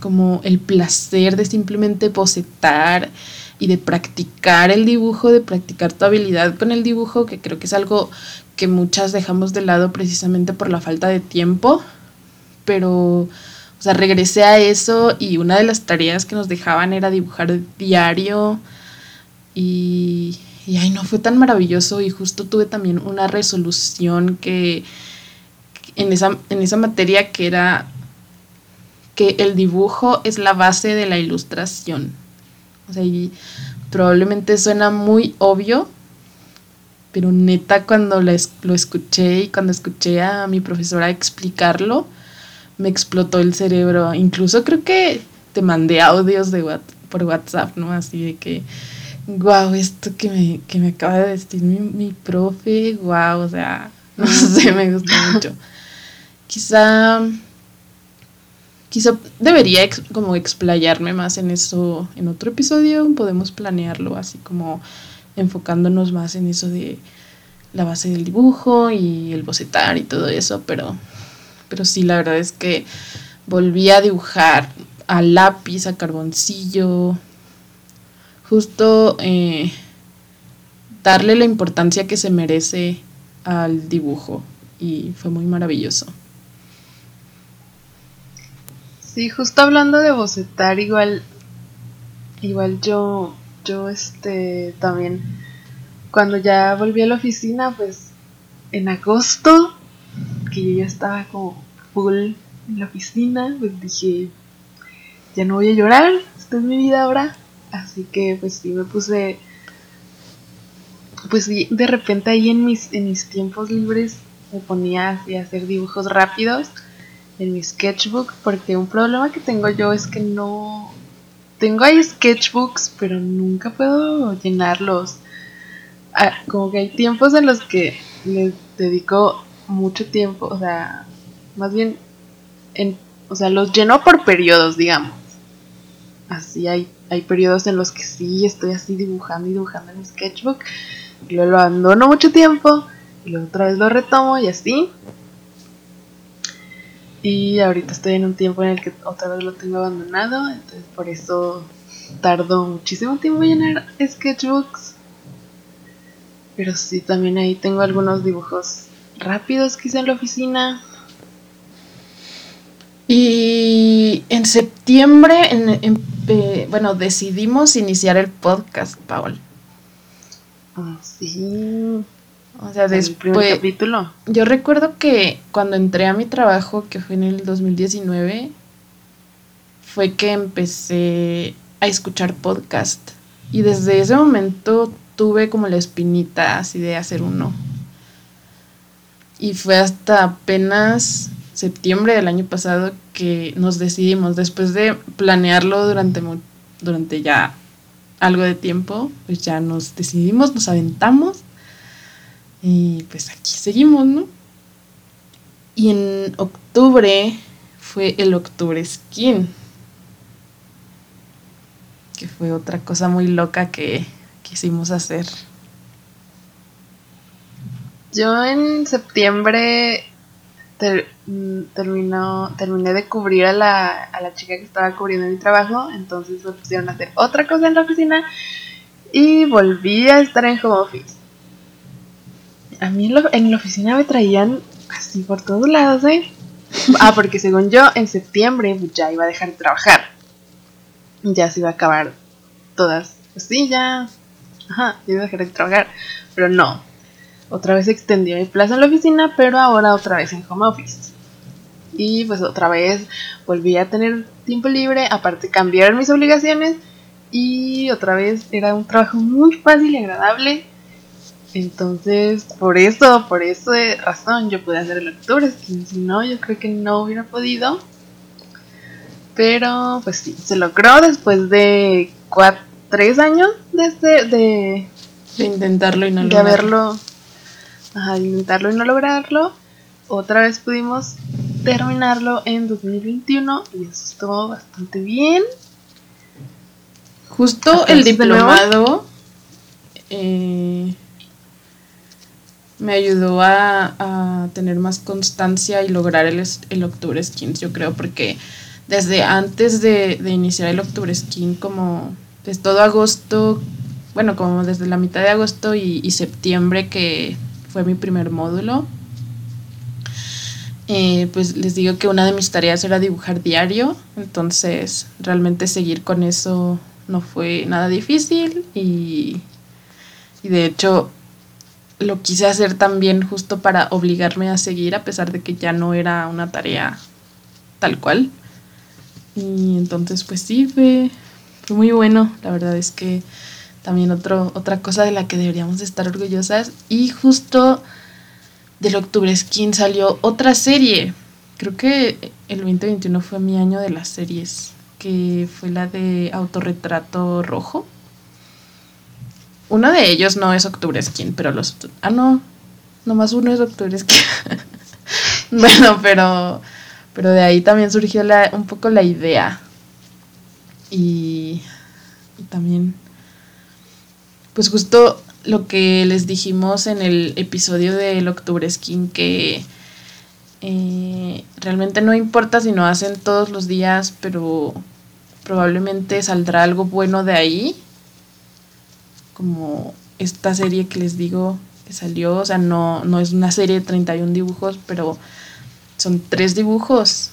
como el placer de simplemente bocetar y de practicar el dibujo, de practicar tu habilidad con el dibujo, que creo que es algo que muchas dejamos de lado precisamente por la falta de tiempo, pero, o sea, regresé a eso y una de las tareas que nos dejaban era dibujar diario. Y, y ay, no fue tan maravilloso. Y justo tuve también una resolución que en esa, en esa materia que era que el dibujo es la base de la ilustración. O sea, y probablemente suena muy obvio, pero neta cuando lo, es- lo escuché y cuando escuché a mi profesora explicarlo, me explotó el cerebro. Incluso creo que te mandé audios de por WhatsApp, ¿no? Así de que, wow, esto que me, que me acaba de decir mi, mi profe, wow, o sea, no sé, me gustó mucho. Quizá, quizá debería como explayarme más en eso en otro episodio, podemos planearlo así como enfocándonos más en eso de la base del dibujo y el bocetar y todo eso, pero, pero sí, la verdad es que volví a dibujar a lápiz, a carboncillo, justo eh, darle la importancia que se merece al dibujo y fue muy maravilloso. Sí, justo hablando de bocetar, igual, igual yo, yo este también, cuando ya volví a la oficina, pues en agosto, que yo ya estaba como full en la oficina, pues dije, ya no voy a llorar, esta es mi vida ahora. Así que pues sí me puse, pues sí, de repente ahí en mis, en mis tiempos libres me ponía a hacer dibujos rápidos en mi sketchbook, porque un problema que tengo yo es que no... Tengo ahí sketchbooks, pero nunca puedo llenarlos. Ah, como que hay tiempos en los que les dedico mucho tiempo, o sea, más bien en, o sea, los lleno por periodos, digamos. Así hay, hay periodos en los que sí estoy así dibujando y dibujando en mi sketchbook. Y luego lo abandono mucho tiempo. Y luego otra vez lo retomo y así. Y ahorita estoy en un tiempo en el que otra vez lo tengo abandonado. Entonces por eso tardo muchísimo tiempo en llenar sketchbooks. Pero sí, también ahí tengo algunos dibujos rápidos que hice en la oficina. Y en septiembre, en, bueno, decidimos iniciar el podcast, Paul. Ah, sí. O sea, después. El capítulo. Yo recuerdo que cuando entré a mi trabajo, que fue en el 2019, fue que empecé a escuchar podcast. Y desde ese momento tuve como la espinita así de hacer uno. Y fue hasta apenas septiembre del año pasado que nos decidimos, después de planearlo durante, durante ya algo de tiempo, pues ya nos decidimos, nos aventamos y pues aquí seguimos, ¿no? Y en octubre fue el Octubre Skin, que fue otra cosa muy loca que quisimos hacer. Yo en septiembre terminó, terminé de cubrir a la, a la chica que estaba cubriendo mi trabajo, entonces me pusieron a hacer otra cosa en la oficina y volví a estar en home office. A mí en, la oficina me traían así por todos lados, ¿eh? Ah, porque según yo, en septiembre ya iba a dejar de trabajar. Ya se iba a acabar todas. Pues sí, ya. Ajá, iba a dejar de trabajar. Pero no, otra vez extendió mi plaza en la oficina, pero ahora otra vez en home office. Y pues otra vez volví a tener tiempo libre, aparte cambiaron mis obligaciones y otra vez era un trabajo muy fácil y agradable. Entonces, por eso, por esa razón, yo pude hacer el octubre. Si no, yo creo que no hubiera podido. Pero, pues sí, se logró después de cuatro, tres años desde de, de intentarlo y no de haberlo a intentarlo y no lograrlo. Otra vez pudimos terminarlo en 2021 y eso estuvo bastante bien. Justo el diplomado eh, me ayudó a, tener más constancia y lograr el, el Octubre Skins, yo creo, porque desde antes de, iniciar el Octubre Skin, como desde todo agosto, bueno, como desde la mitad de agosto y septiembre que fue mi primer módulo. Eh, pues les digo que una de mis tareas era dibujar diario, entonces realmente seguir con eso no fue nada difícil y, y de hecho lo quise hacer también justo para obligarme a seguir a pesar de que ya no era una tarea tal cual. Y entonces pues sí, fue, fue muy bueno, la verdad es que también otro, otra cosa de la que deberíamos estar orgullosas. Y justo del Octubre Skin salió otra serie. Creo que el 2021 fue mi año de las series que fue la de autorretrato rojo. Uno de ellos no es Octubre Skin, pero los... Ah, no. Nomás uno es Octubre Skin. bueno, pero... Pero de ahí también surgió un poco la idea. Y, y también... Pues justo lo que les dijimos en el episodio del Octubre Skin, que eh, realmente no importa si no hacen todos los días, pero probablemente saldrá algo bueno de ahí como esta serie que les digo que salió, o sea, no, no es una serie de 31 dibujos, pero son tres dibujos.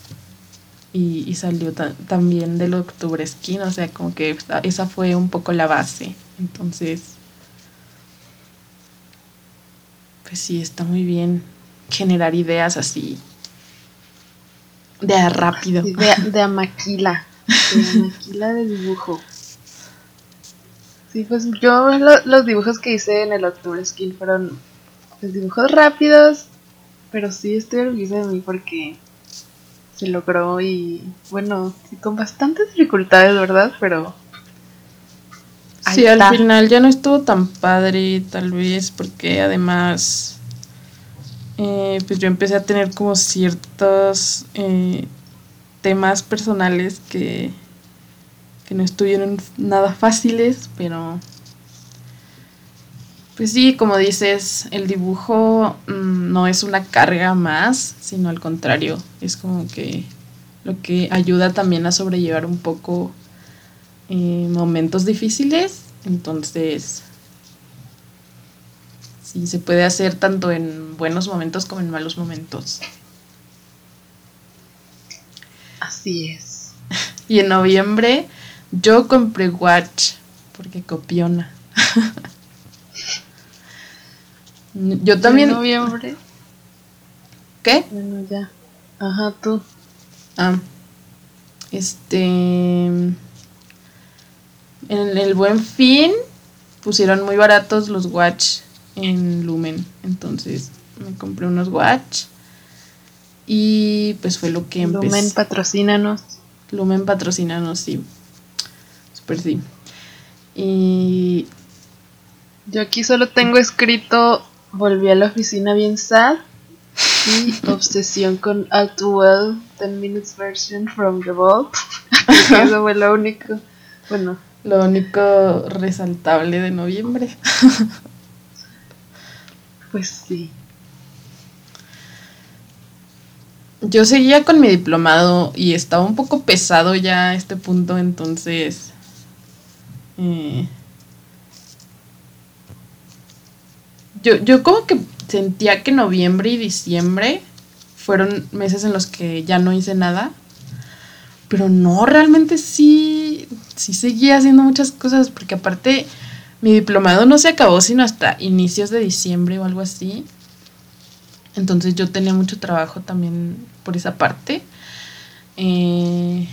Y, salió también del Octubre Skin, o sea, como que esa fue un poco la base. Entonces, pues sí, está muy bien generar ideas así. De rápido. De, de amaquila. De amaquila de dibujo. Sí, pues yo los dibujos que hice en el Octubre Skin fueron pues, dibujos rápidos, pero sí estoy orgullosa de mí porque se logró y bueno, con bastantes dificultades, ¿verdad? Pero... sí, al final ya no estuvo tan padre tal vez porque además eh, pues yo empecé a tener como ciertos eh, temas personales que que no estuvieron nada fáciles, pero pues sí, como dices, el dibujo mm, no es una carga más, sino al contrario, es como que lo que ayuda también a sobrellevar un poco eh, momentos difíciles, entonces sí se puede hacer tanto en buenos momentos como en malos momentos. Así es. y en noviembre yo compré Watch porque copiona. Yo también. ¿En noviembre? ¿Qué? Bueno, ya. Ajá, tú. Ah. Este. En el buen fin pusieron muy baratos los Watch en Lumen. Entonces me compré unos Watch. Y pues fue lo que empecé. Lumen patrocínanos. Lumen patrocínanos, sí. Y yo aquí solo tengo escrito volví a la oficina bien sad y obsesión con Outwell 10 minutes version from the vault. Eso fue lo único. Bueno, lo único resaltable de noviembre. pues sí. Yo seguía con mi diplomado y estaba un poco pesado ya a este punto, entonces eh, yo, yo como que sentía que noviembre y diciembre fueron meses en los que ya no hice nada. Pero no, realmente sí, sí seguía haciendo muchas cosas, porque aparte mi diplomado no se acabó sino hasta inicios de diciembre o algo así. Entonces yo tenía mucho trabajo también por esa parte. Eh,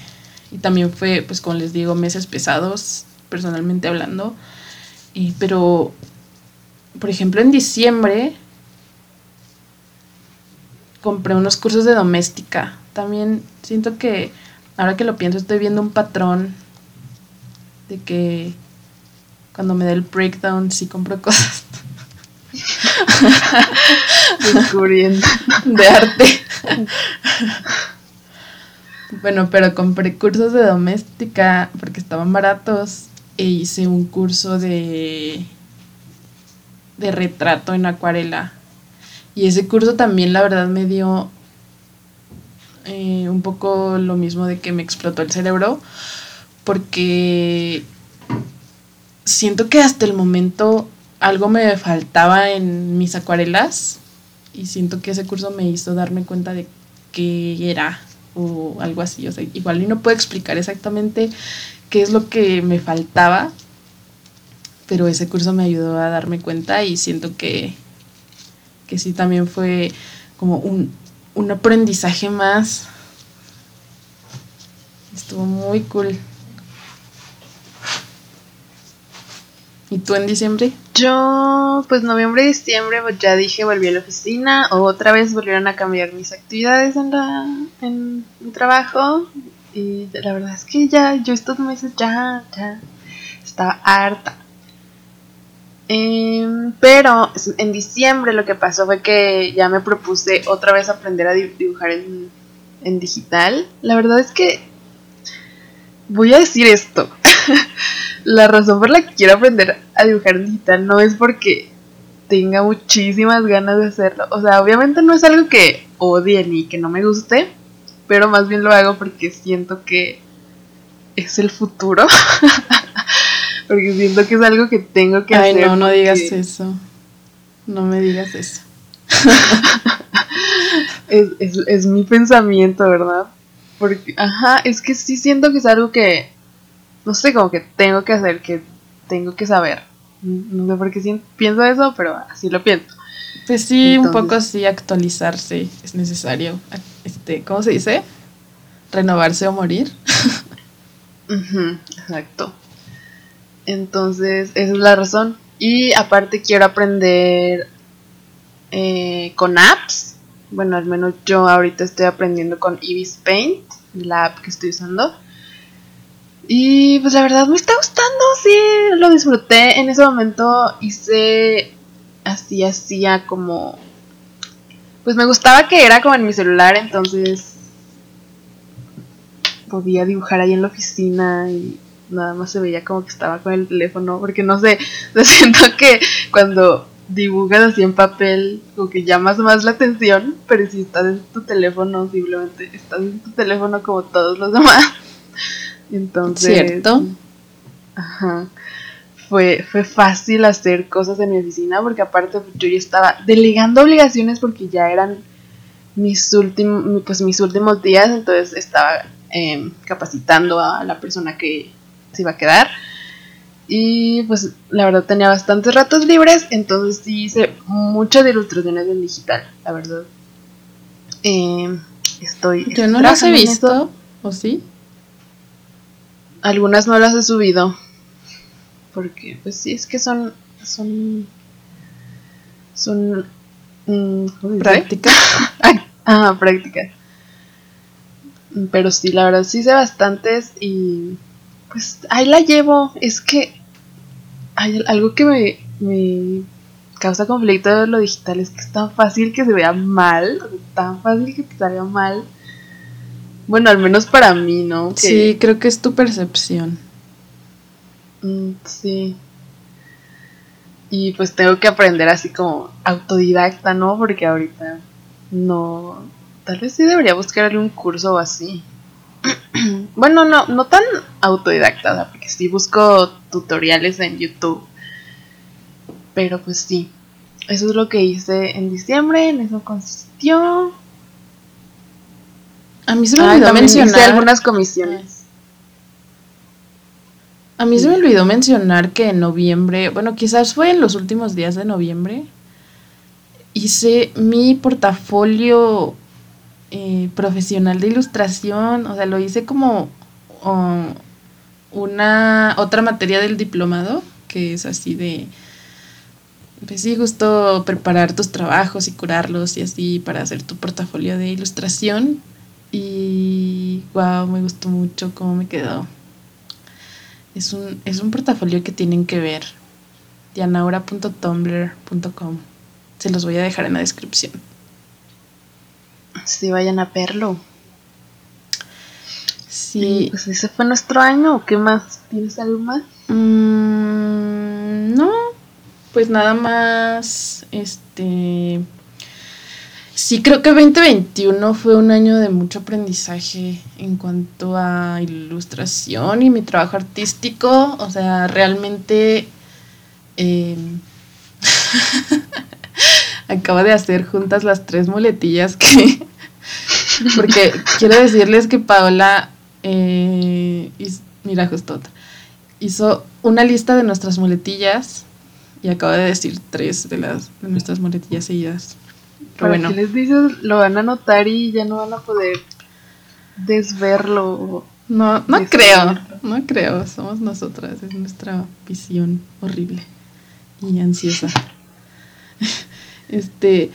y también fue, pues como les digo, meses pesados personalmente hablando. pero, por ejemplo, en diciembre compré unos cursos de doméstica. También siento que, ahora que lo pienso, estoy viendo un patrón de que cuando me da el breakdown sí compro cosas. Descubriendo. De arte. bueno, pero compré cursos de doméstica porque estaban baratos e hice un curso de, de retrato en acuarela. Y ese curso también la verdad me dio eh, un poco lo mismo de que me explotó el cerebro, porque siento que hasta el momento algo me faltaba en mis acuarelas y siento que ese curso me hizo darme cuenta de qué era o algo así. O sea, igual y no puedo explicar exactamente qué es lo que me faltaba, pero ese curso me ayudó a darme cuenta y siento que, que sí también fue como un, un aprendizaje más. Estuvo muy cool. ¿Y tú en diciembre? Yo, pues noviembre y diciembre, pues ya dije, volví a la oficina. Otra vez volvieron a cambiar mis actividades en, la, en mi trabajo Y la verdad es que ya, yo estos meses ya, ya estaba harta. Em, pero en diciembre lo que pasó fue que ya me propuse otra vez aprender a dibujar en, en digital. La verdad es que voy a decir esto. la razón por la que quiero aprender a dibujar digital no es porque tenga muchísimas ganas de hacerlo. O sea, obviamente no es algo que odie ni que no me guste, pero más bien lo hago porque siento que es el futuro. porque siento que es algo que tengo que hacer. Ay, no, no digas eso. No me digas eso. es, es, es mi pensamiento, ¿verdad? Porque, ajá, es que sí siento que es algo que, no sé, como que tengo que hacer, que tengo que saber. No sé por qué pienso eso, pero así lo pienso. Pues sí, un poco así actualizarse es necesario. Este, ¿cómo se dice? Renovarse o morir. exacto. Entonces, esa es la razón. Y aparte quiero aprender eh, con apps. Bueno, al menos yo ahorita estoy aprendiendo con Ibis Paint, la app que estoy usando. Y pues la verdad me está gustando, sí, lo disfruté. En ese momento hice así, hacía como... Pues me gustaba que era como en mi celular, entonces podía dibujar ahí en la oficina y nada más se veía como que estaba con el teléfono, porque no sé, siento que cuando dibujas así en papel, como que llamas más la atención, pero si estás en tu teléfono, simplemente estás en tu teléfono como todos los demás. Entonces. ¿Cierto? Ajá. Fue, fue fácil hacer cosas en mi oficina porque aparte pues, yo ya estaba delegando obligaciones porque ya eran mis últimos pues mis últimos días entonces estaba em, capacitando a la persona que se iba a quedar y pues la verdad tenía bastantes ratos libres entonces sí hice muchas ilustraciones en digital la verdad em, estoy yo no las he visto o sí algunas no las he subido. Porque, pues sí, es que son. Son. Son. Mm, prácticas. ah, prácticas. Pero sí, la verdad sí sé bastantes y. Pues ahí la llevo. Es que. Hay algo que me, me causa conflicto de lo digital es que es tan fácil que se vea mal. Tan fácil que te salga mal bueno, al menos para mí, ¿no? Sí, creo que es tu percepción. Mm, sí. Y pues tengo que aprender así como autodidacta, ¿no? Porque ahorita no... Tal vez sí debería buscar algún curso o así. bueno, no, no tan autodidacta, porque sí busco tutoriales en YouTube. Pero pues sí. Eso es lo que hice en diciembre, en eso consistió. A mí se me olvidó mencionar. algunas comisiones. A mí se me olvidó mencionar que en noviembre, bueno, quizás fue en los últimos días de noviembre, hice mi portafolio eh, profesional de ilustración. O sea, lo hice como una otra materia del diplomado, que es así de. Pues sí, justo preparar tus trabajos y curarlos y así para hacer tu portafolio de ilustración. Y wow, me gustó mucho cómo me quedó. Es un, es un portafolio que tienen que ver. dianaura.tumblr.com. Se los voy a dejar en la descripción. Si vayan a verlo. Sí. Pues ese fue nuestro año. ¿Qué más? ¿Tienes algo más? Mm, no. Pues nada más. Este Sí, creo que 2021 fue un año de mucho aprendizaje en cuanto a ilustración y mi trabajo artístico. O sea, realmente em, acabo de hacer juntas las tres muletillas que... Porque quiero decirles que Paola, eh, mira justo otra, hizo una lista de nuestras muletillas y acabo de decir tres de las de nuestras muletillas seguidas. Pero bueno. les dices, lo van a notar y ya no van a poder desverlo. No, no creo, no creo, somos nosotras, es nuestra visión horrible y ansiosa. este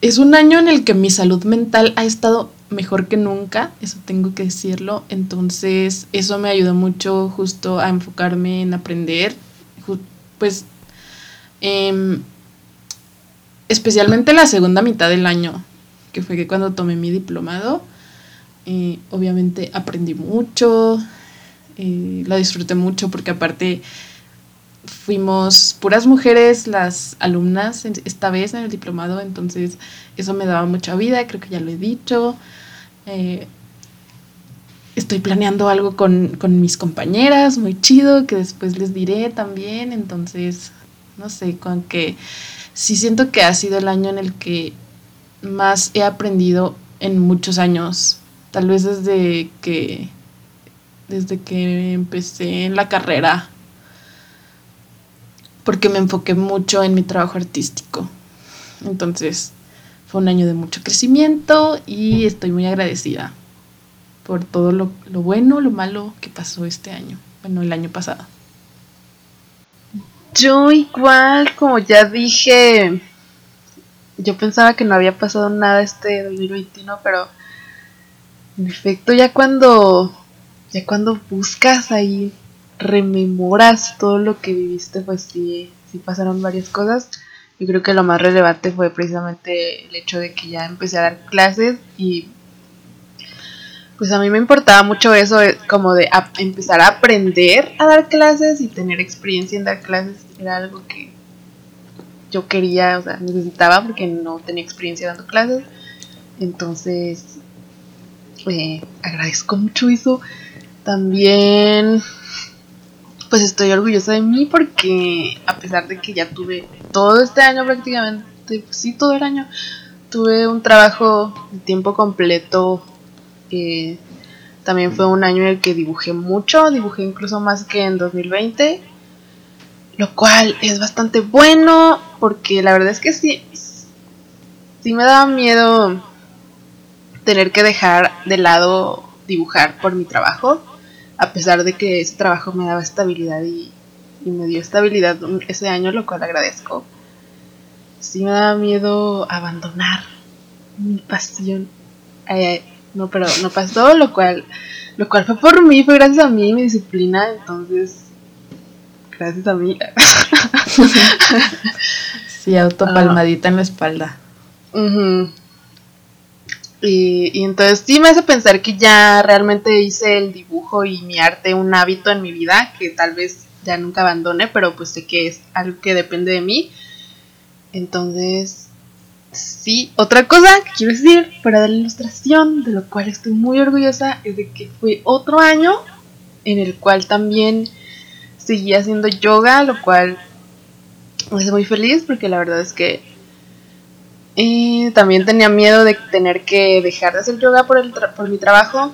es un año en el que mi salud mental ha estado mejor que nunca, eso tengo que decirlo. Entonces, eso me ayudó mucho justo a enfocarme en aprender. Pues, em, especialmente la segunda mitad del año, que fue que cuando tomé mi diplomado, eh, obviamente aprendí mucho, eh, la disfruté mucho porque aparte fuimos puras mujeres las alumnas esta vez en el diplomado, entonces eso me daba mucha vida, creo que ya lo he dicho. Eh, estoy planeando algo con, mis compañeras, muy chido, que después les diré también, entonces, no sé, con que sí siento que ha sido el año en el que más he aprendido en muchos años, tal vez desde que desde que empecé la carrera porque me enfoqué mucho en mi trabajo artístico. Entonces, fue un año de mucho crecimiento y estoy muy agradecida por todo lo, bueno, lo malo que pasó este año, bueno, el año pasado. Yo igual, como ya dije, yo pensaba que no había pasado nada este 2021, pero en efecto ya cuando ya cuando buscas ahí rememoras todo lo que viviste, pues sí, sí pasaron varias cosas. Yo creo que lo más relevante fue precisamente el hecho de que ya empecé a dar clases y pues a mí me importaba mucho eso, eh, como de empezar a aprender a dar clases y tener experiencia en dar clases. Era algo que yo quería, o sea, necesitaba porque no tenía experiencia dando clases. Entonces, eh, agradezco mucho eso. También pues estoy orgullosa de mí porque a pesar de que ya tuve todo este año prácticamente, pues sí, todo el año, tuve un trabajo de tiempo completo. Eh, también fue un año en el que dibujé mucho, dibujé incluso más que en 2020, lo cual es bastante bueno porque la verdad es que sí, sí me daba miedo tener que dejar de lado dibujar por mi trabajo a pesar de que ese trabajo me daba estabilidad y, me dio estabilidad ese año, lo cual agradezco. Sí me daba miedo abandonar mi pasión. no, pero no pasó, lo cual, lo cual fue por mí, fue gracias a mí y mi disciplina, entonces, gracias a mí. sí, autopalmadita en la espalda. Y, entonces sí me hace pensar que ya realmente hice el dibujo y mi arte un hábito en mi vida que tal vez ya nunca abandone, pero pues sé que es algo que depende de mí. Entonces, sí, otra cosa que quiero decir para dar la ilustración, de lo cual estoy muy orgullosa, es de que fue otro año en el cual también seguí haciendo yoga, lo cual me hace muy feliz porque la verdad es que también tenía miedo de tener que dejar de hacer yoga por, el por mi trabajo.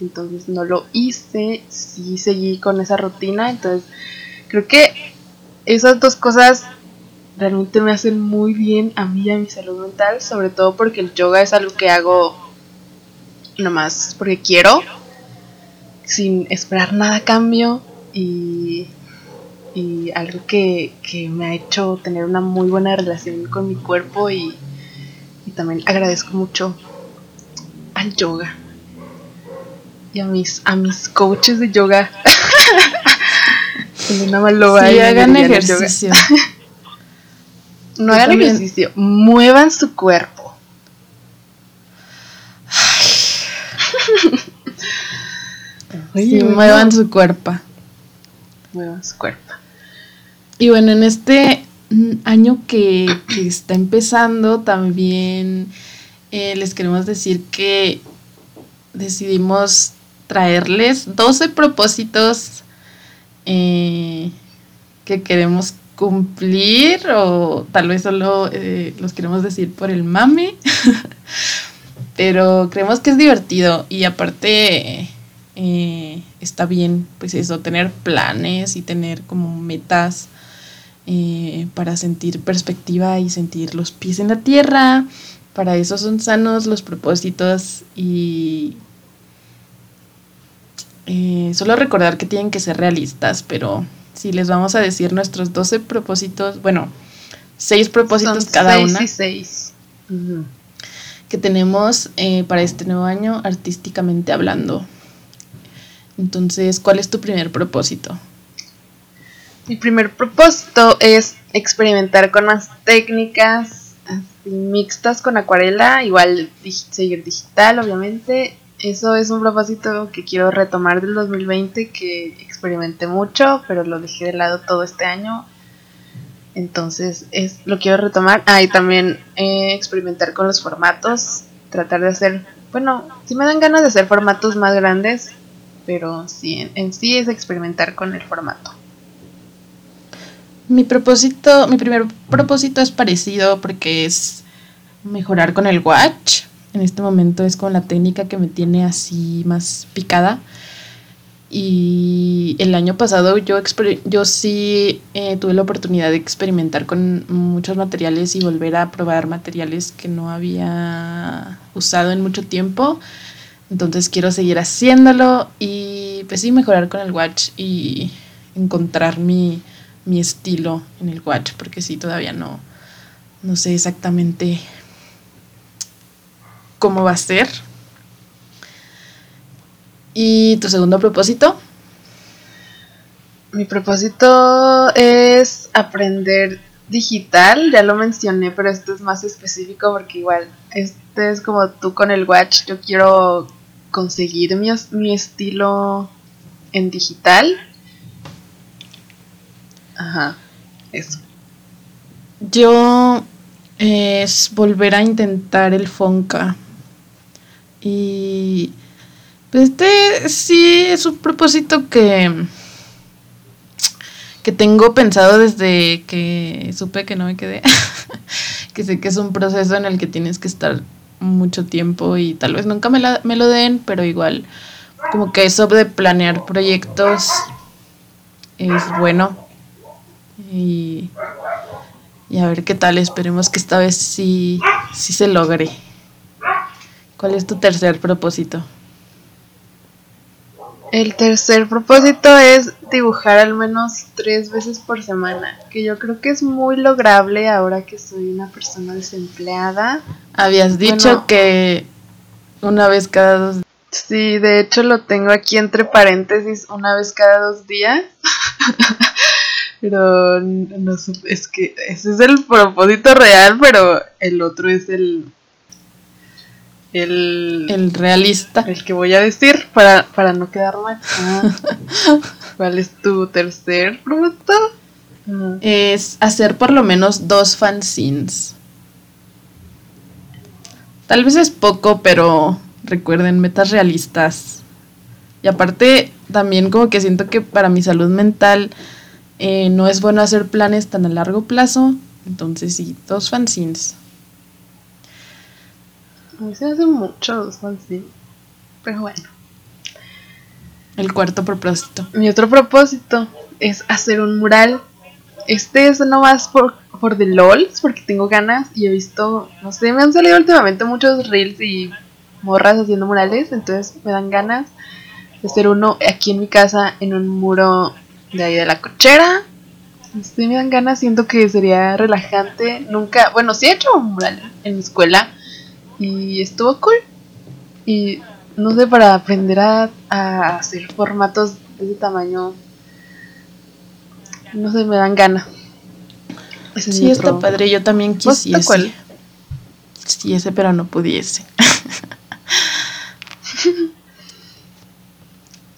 Entonces no lo hice, sí seguí con esa rutina. Entonces creo que esas dos cosas realmente me hacen muy bien a mí y a mi salud mental. Sobre todo porque el yoga es algo que hago nomás porque quiero, sin esperar nada a cambio. Y y algo que, me ha hecho tener una muy buena relación con mi cuerpo y, también agradezco mucho al yoga y a mis, a mis coaches de yoga. una Maloba sí, hagan ejercicio. no hagan ejercicio, muevan su cuerpo. sí, muevan su cuerpo. Muevan su cuerpo. Y bueno, en este año que, está empezando, también eh, les queremos decir que decidimos traerles 12 propósitos eh, que queremos cumplir o tal vez solo eh, los queremos decir por el mame, pero creemos que es divertido y aparte está bien, pues eso, tener planes y tener como metas eh, para sentir perspectiva y sentir los pies en la tierra. Para eso son sanos los propósitos y eh, solo recordar que tienen que ser realistas, pero si les vamos a decir nuestros 12 propósitos, bueno, 6 propósitos cada seis una. Y 6. que tenemos eh, para este nuevo año artísticamente hablando. Entonces, ¿cuál es tu primer propósito? Mi primer propósito es experimentar con las técnicas así, mixtas con acuarela, igual seguir digital, obviamente. Eso es un propósito que quiero retomar del 2020, que experimenté mucho, pero lo dejé de lado todo este año. Entonces, es, lo quiero retomar. Ah, y también eh, experimentar con los formatos, tratar de hacer, bueno, si me dan ganas de hacer formatos más grandes, pero sí, en, sí es experimentar con el formato. Mi propósito, mi primer propósito es parecido porque es mejorar con el watch. En este momento es con la técnica que me tiene así más picada. Y el año pasado yo, yo sí eh, tuve la oportunidad de experimentar con muchos materiales y volver a probar materiales que no había usado en mucho tiempo. Entonces quiero seguir haciéndolo y pues sí mejorar con el watch y encontrar mi, estilo en el watch, porque sí todavía no, no sé exactamente cómo va a ser. ¿Y tu segundo propósito? Mi propósito es aprender digital, ya lo mencioné, pero esto es más específico porque igual, este es como tú con el watch, yo quiero conseguir mi, mi estilo en digital. Ajá, eso. Yo es volver a intentar el Fonca. Y pues este sí es un propósito que que tengo pensado desde que supe que no me quedé. que sé que es un proceso en el que tienes que estar mucho tiempo y tal vez nunca me, me lo den, pero igual como que eso de planear proyectos es bueno. Y, y a ver qué tal, esperemos que esta vez sí, sí se logre. ¿Cuál es tu tercer propósito? El tercer propósito es dibujar al menos tres veces por semana, que yo creo que es muy lograble ahora que soy una persona desempleada. Habías dicho que una vez cada dos días. Sí, de hecho lo tengo aquí entre paréntesis, una vez cada dos días. pero no, es que ese es el propósito real, pero el otro es el el, realista. El que voy a decir para, para no quedar mal. Ah. ¿Cuál es tu tercer producto? Ah. Es hacer por lo menos dos fanzines. Tal vez es poco, pero recuerden, metas realistas. Y aparte, también como que siento que para mi salud mental eh, no es bueno hacer planes tan a largo plazo. Entonces sí, dos fanzines. A mí se hace mucho así. Pero bueno. El cuarto propósito. Mi otro propósito es hacer un mural. Este es no más por, por The LOLs, porque tengo ganas y he visto, no sé, me han salido últimamente muchos reels y morras haciendo murales, entonces me dan ganas de hacer uno aquí en mi casa en un muro de ahí de la cochera. Sí me dan ganas, siento que sería relajante. Nunca, bueno, sí he hecho un mural en mi escuela, y estuvo cool. Y no sé, para aprender a, hacer formatos de ese tamaño, no sé, me dan gana. sí, está padre, yo también quisiese. Cuál? ese pero no pudiese.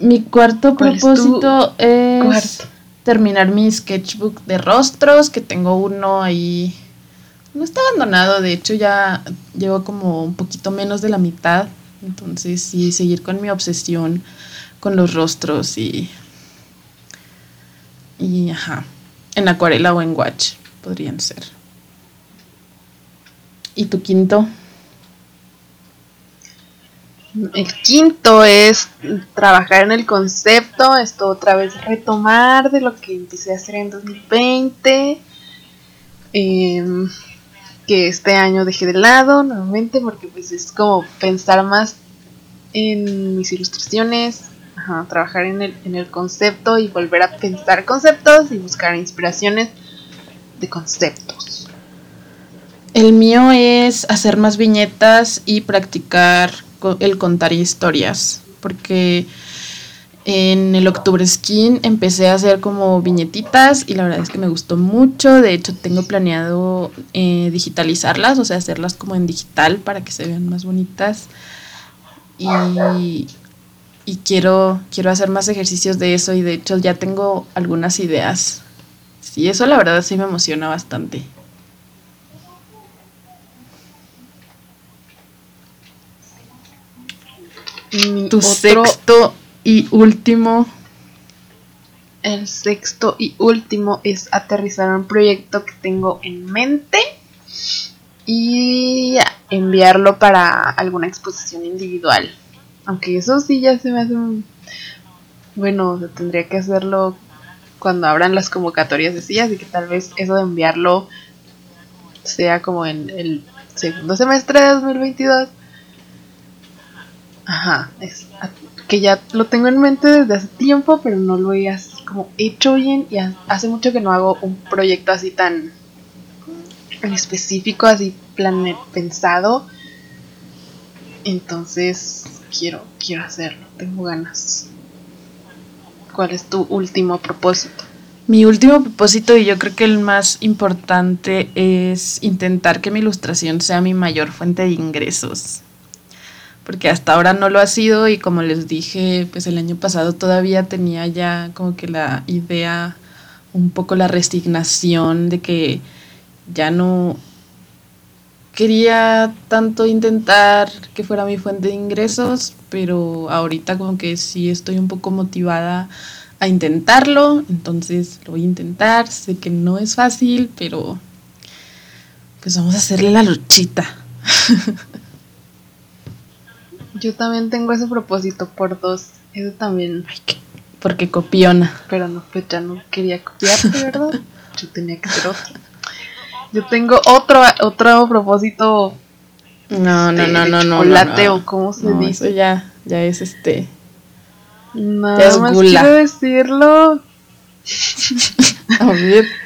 Mi cuarto propósito es, terminar mi sketchbook de rostros, que tengo uno ahí no está abandonado, de hecho ya llevo como un poquito menos de la mitad. Entonces sí, seguir con mi obsesión con los rostros y... Y ajá, en acuarela o en watch podrían ser. ¿Y tu quinto? El quinto es trabajar en el concepto, esto otra vez retomar de lo que empecé a hacer en 2020. Eh, em, que este año dejé de lado nuevamente porque pues es como pensar más en mis ilustraciones, trabajar en el, en el concepto y volver a pensar conceptos y buscar inspiraciones de conceptos. El mío es hacer más viñetas y practicar el contar historias, porque en el Octubre Skin empecé a hacer como viñetitas y la verdad es que me gustó mucho. De hecho, tengo planeado eh, digitalizarlas, o sea, hacerlas como en digital para que se vean más bonitas. Y, y quiero, quiero hacer más ejercicios de eso y de hecho ya tengo algunas ideas. Sí, eso la verdad sí me emociona bastante. Tu sexto y último. El sexto y último es aterrizar un proyecto que tengo en mente y enviarlo para alguna exposición individual. Aunque eso sí ya se me hace un... Bueno, tendría que hacerlo cuando abran las convocatorias de sillas y que tal vez eso de enviarlo sea como en el segundo semestre de 2022. Ajá, es que ya lo tengo en mente desde hace tiempo, pero no lo he así como hecho bien y hace mucho que no hago un proyecto así tan específico, así plane pensado. Entonces, quiero, quiero hacerlo, tengo ganas. ¿Cuál es tu último propósito? Mi último propósito y yo creo que el más importante es intentar que mi ilustración sea mi mayor fuente de ingresos. Porque hasta ahora no lo ha sido y como les dije, pues el año pasado todavía tenía ya como que la idea, un poco la resignación de que ya no quería tanto intentar que fuera mi fuente de ingresos, pero ahorita como que sí estoy un poco motivada a intentarlo, entonces lo voy a intentar, sé que no es fácil, pero pues vamos a hacerle la luchita. Yo también tengo ese propósito por dos, eso también. porque copiona. Pero no, pues ya no quería copiarte, ¿verdad? Yo tenía que hacer otro. Yo tengo otro, otro propósito. No, no, no, no, no. Chocolate o cómo se dice. Eso ya, ya es este. Nada más quiero decirlo.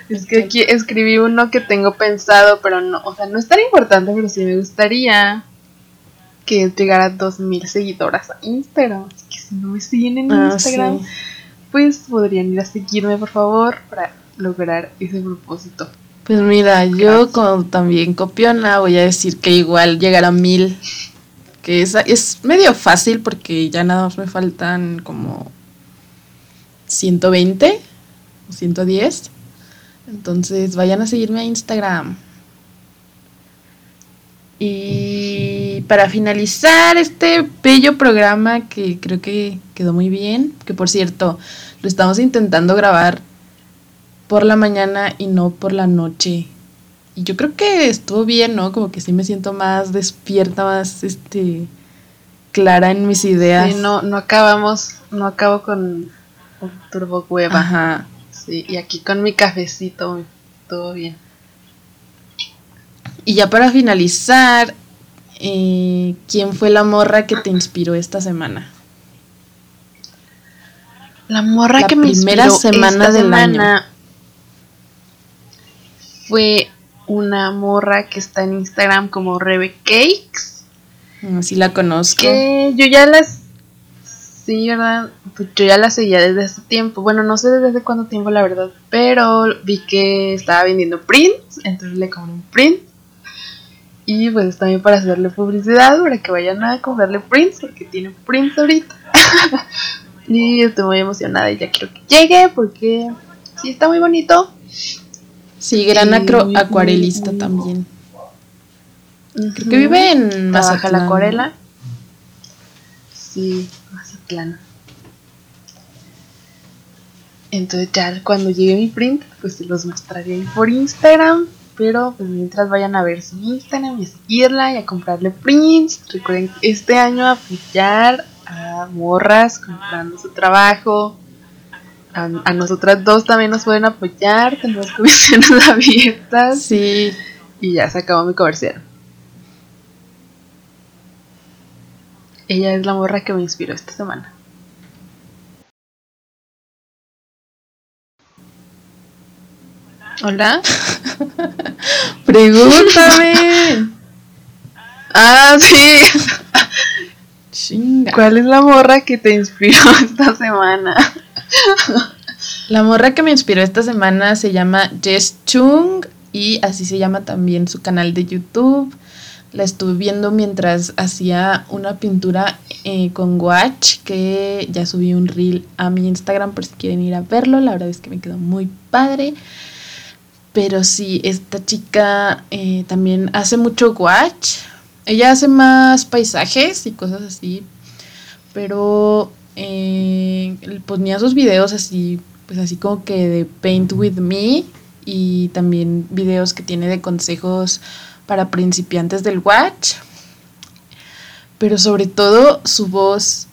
Es que aquí escribí uno que tengo pensado, pero no, o sea, no es tan importante, pero sí me gustaría que es llegar a 2000 seguidoras a Instagram. Así que si no me siguen en ah, Instagram, pues podrían ir a seguirme, por favor, para lograr ese propósito. Pues mira, yo como también copiona voy a decir que igual llegar a mil. Que es, es medio fácil porque ya nada más me faltan como 120 o 110. Entonces vayan a seguirme a Instagram. Y para finalizar este bello programa que creo que quedó muy bien, que por cierto lo estamos intentando grabar por la mañana y no por la noche. Y yo creo que estuvo bien, ¿no? Como que sí me siento más despierta, más este clara en mis ideas. Sí, no, no acabamos, no acabo con, turbo hueva. Ajá. Sí, y aquí con mi cafecito, todo bien. Y ya para finalizar, eh, ¿quién fue la morra que te inspiró esta semana? La morra que me inspiró semana esta semana fue una morra que está en Instagram como Rebe Cakes. Así la conozco. Que yo ya las. Sí, ¿verdad? Pues yo ya la seguía desde hace tiempo. Bueno, no sé desde cuánto tiempo, la verdad. Pero vi que estaba vendiendo prints. Entonces le compré un print. Y pues también para hacerle publicidad, para que vayan a comprarle prints, porque tiene prints ahorita. y estoy muy emocionada y ya quiero que llegue porque sí está muy bonito. Sí, gran acro acuarelista también. Creo que vive en Mazatlán. la acuarela. Sí, Mazatlán. Entonces ya cuando llegue mi print, pues se los mostraré por Instagram. Pero pues mientras vayan a ver su Instagram y a seguirla y a comprarle prints. Recuerden este año apoyar a morras comprando su trabajo a, nosotras dos también nos pueden apoyar, tenemos comisiones abiertas. Sí. Y ya se acabó mi comercial. Ella es la morra que me inspiró esta semana. Hola. Pregúntame. ah, sí. Chinga. ¿Cuál es la morra que te inspiró esta semana? La morra que me inspiró esta semana se llama Jess Chung y así se llama también su canal de YouTube. La estuve viendo mientras hacía una pintura eh, con Watch, que ya subí un reel a mi Instagram por si quieren ir a verlo. La verdad es que me quedó muy padre. Pero sí, esta chica eh, también hace mucho Watch. Ella hace más paisajes y cosas así. Pero eh, ponía sus videos así, pues así como que de Paint with Me. Y también videos que tiene de consejos para principiantes del Watch. Pero sobre todo su voz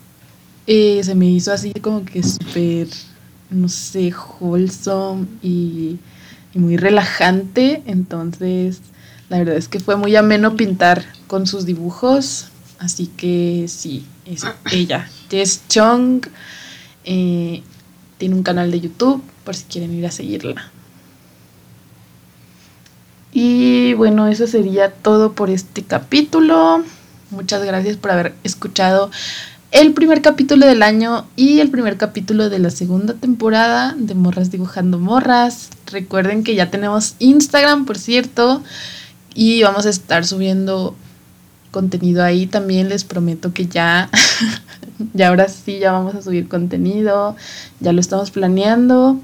eh, se me hizo así como que súper, no sé, wholesome y, y muy relajante. Entonces, la verdad es que fue muy ameno pintar con sus dibujos. Así que sí, es ella. Jess Chung. eh, tiene un canal de YouTube por si quieren ir a seguirla. Y bueno, eso sería todo por este capítulo. Muchas gracias por haber escuchado el primer capítulo del año y el primer capítulo de la segunda temporada de Morras Dibujando Morras. Recuerden que ya tenemos Instagram, por cierto, y vamos a estar subiendo contenido ahí también. Les prometo que ya, ya ahora sí, ya vamos a subir contenido, ya lo estamos planeando.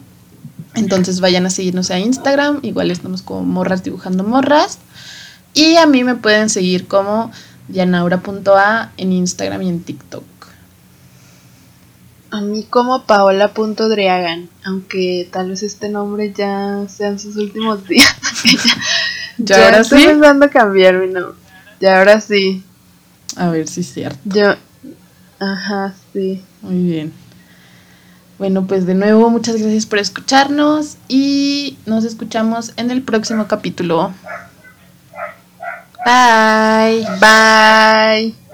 Entonces vayan a seguirnos a Instagram, igual estamos como Morras Dibujando Morras. Y a mí me pueden seguir como dianaura.a en Instagram y en TikTok. A mí como Paola.driagan, aunque tal vez este nombre ya sean sus últimos días. ¿Ya ya ahora estoy sí? pensando cambiar mi nombre. Ya ahora sí. A ver si es cierto. Yo. Ajá, sí. Muy bien. Bueno, pues de nuevo muchas gracias por escucharnos y nos escuchamos en el próximo capítulo. Bye. Bye.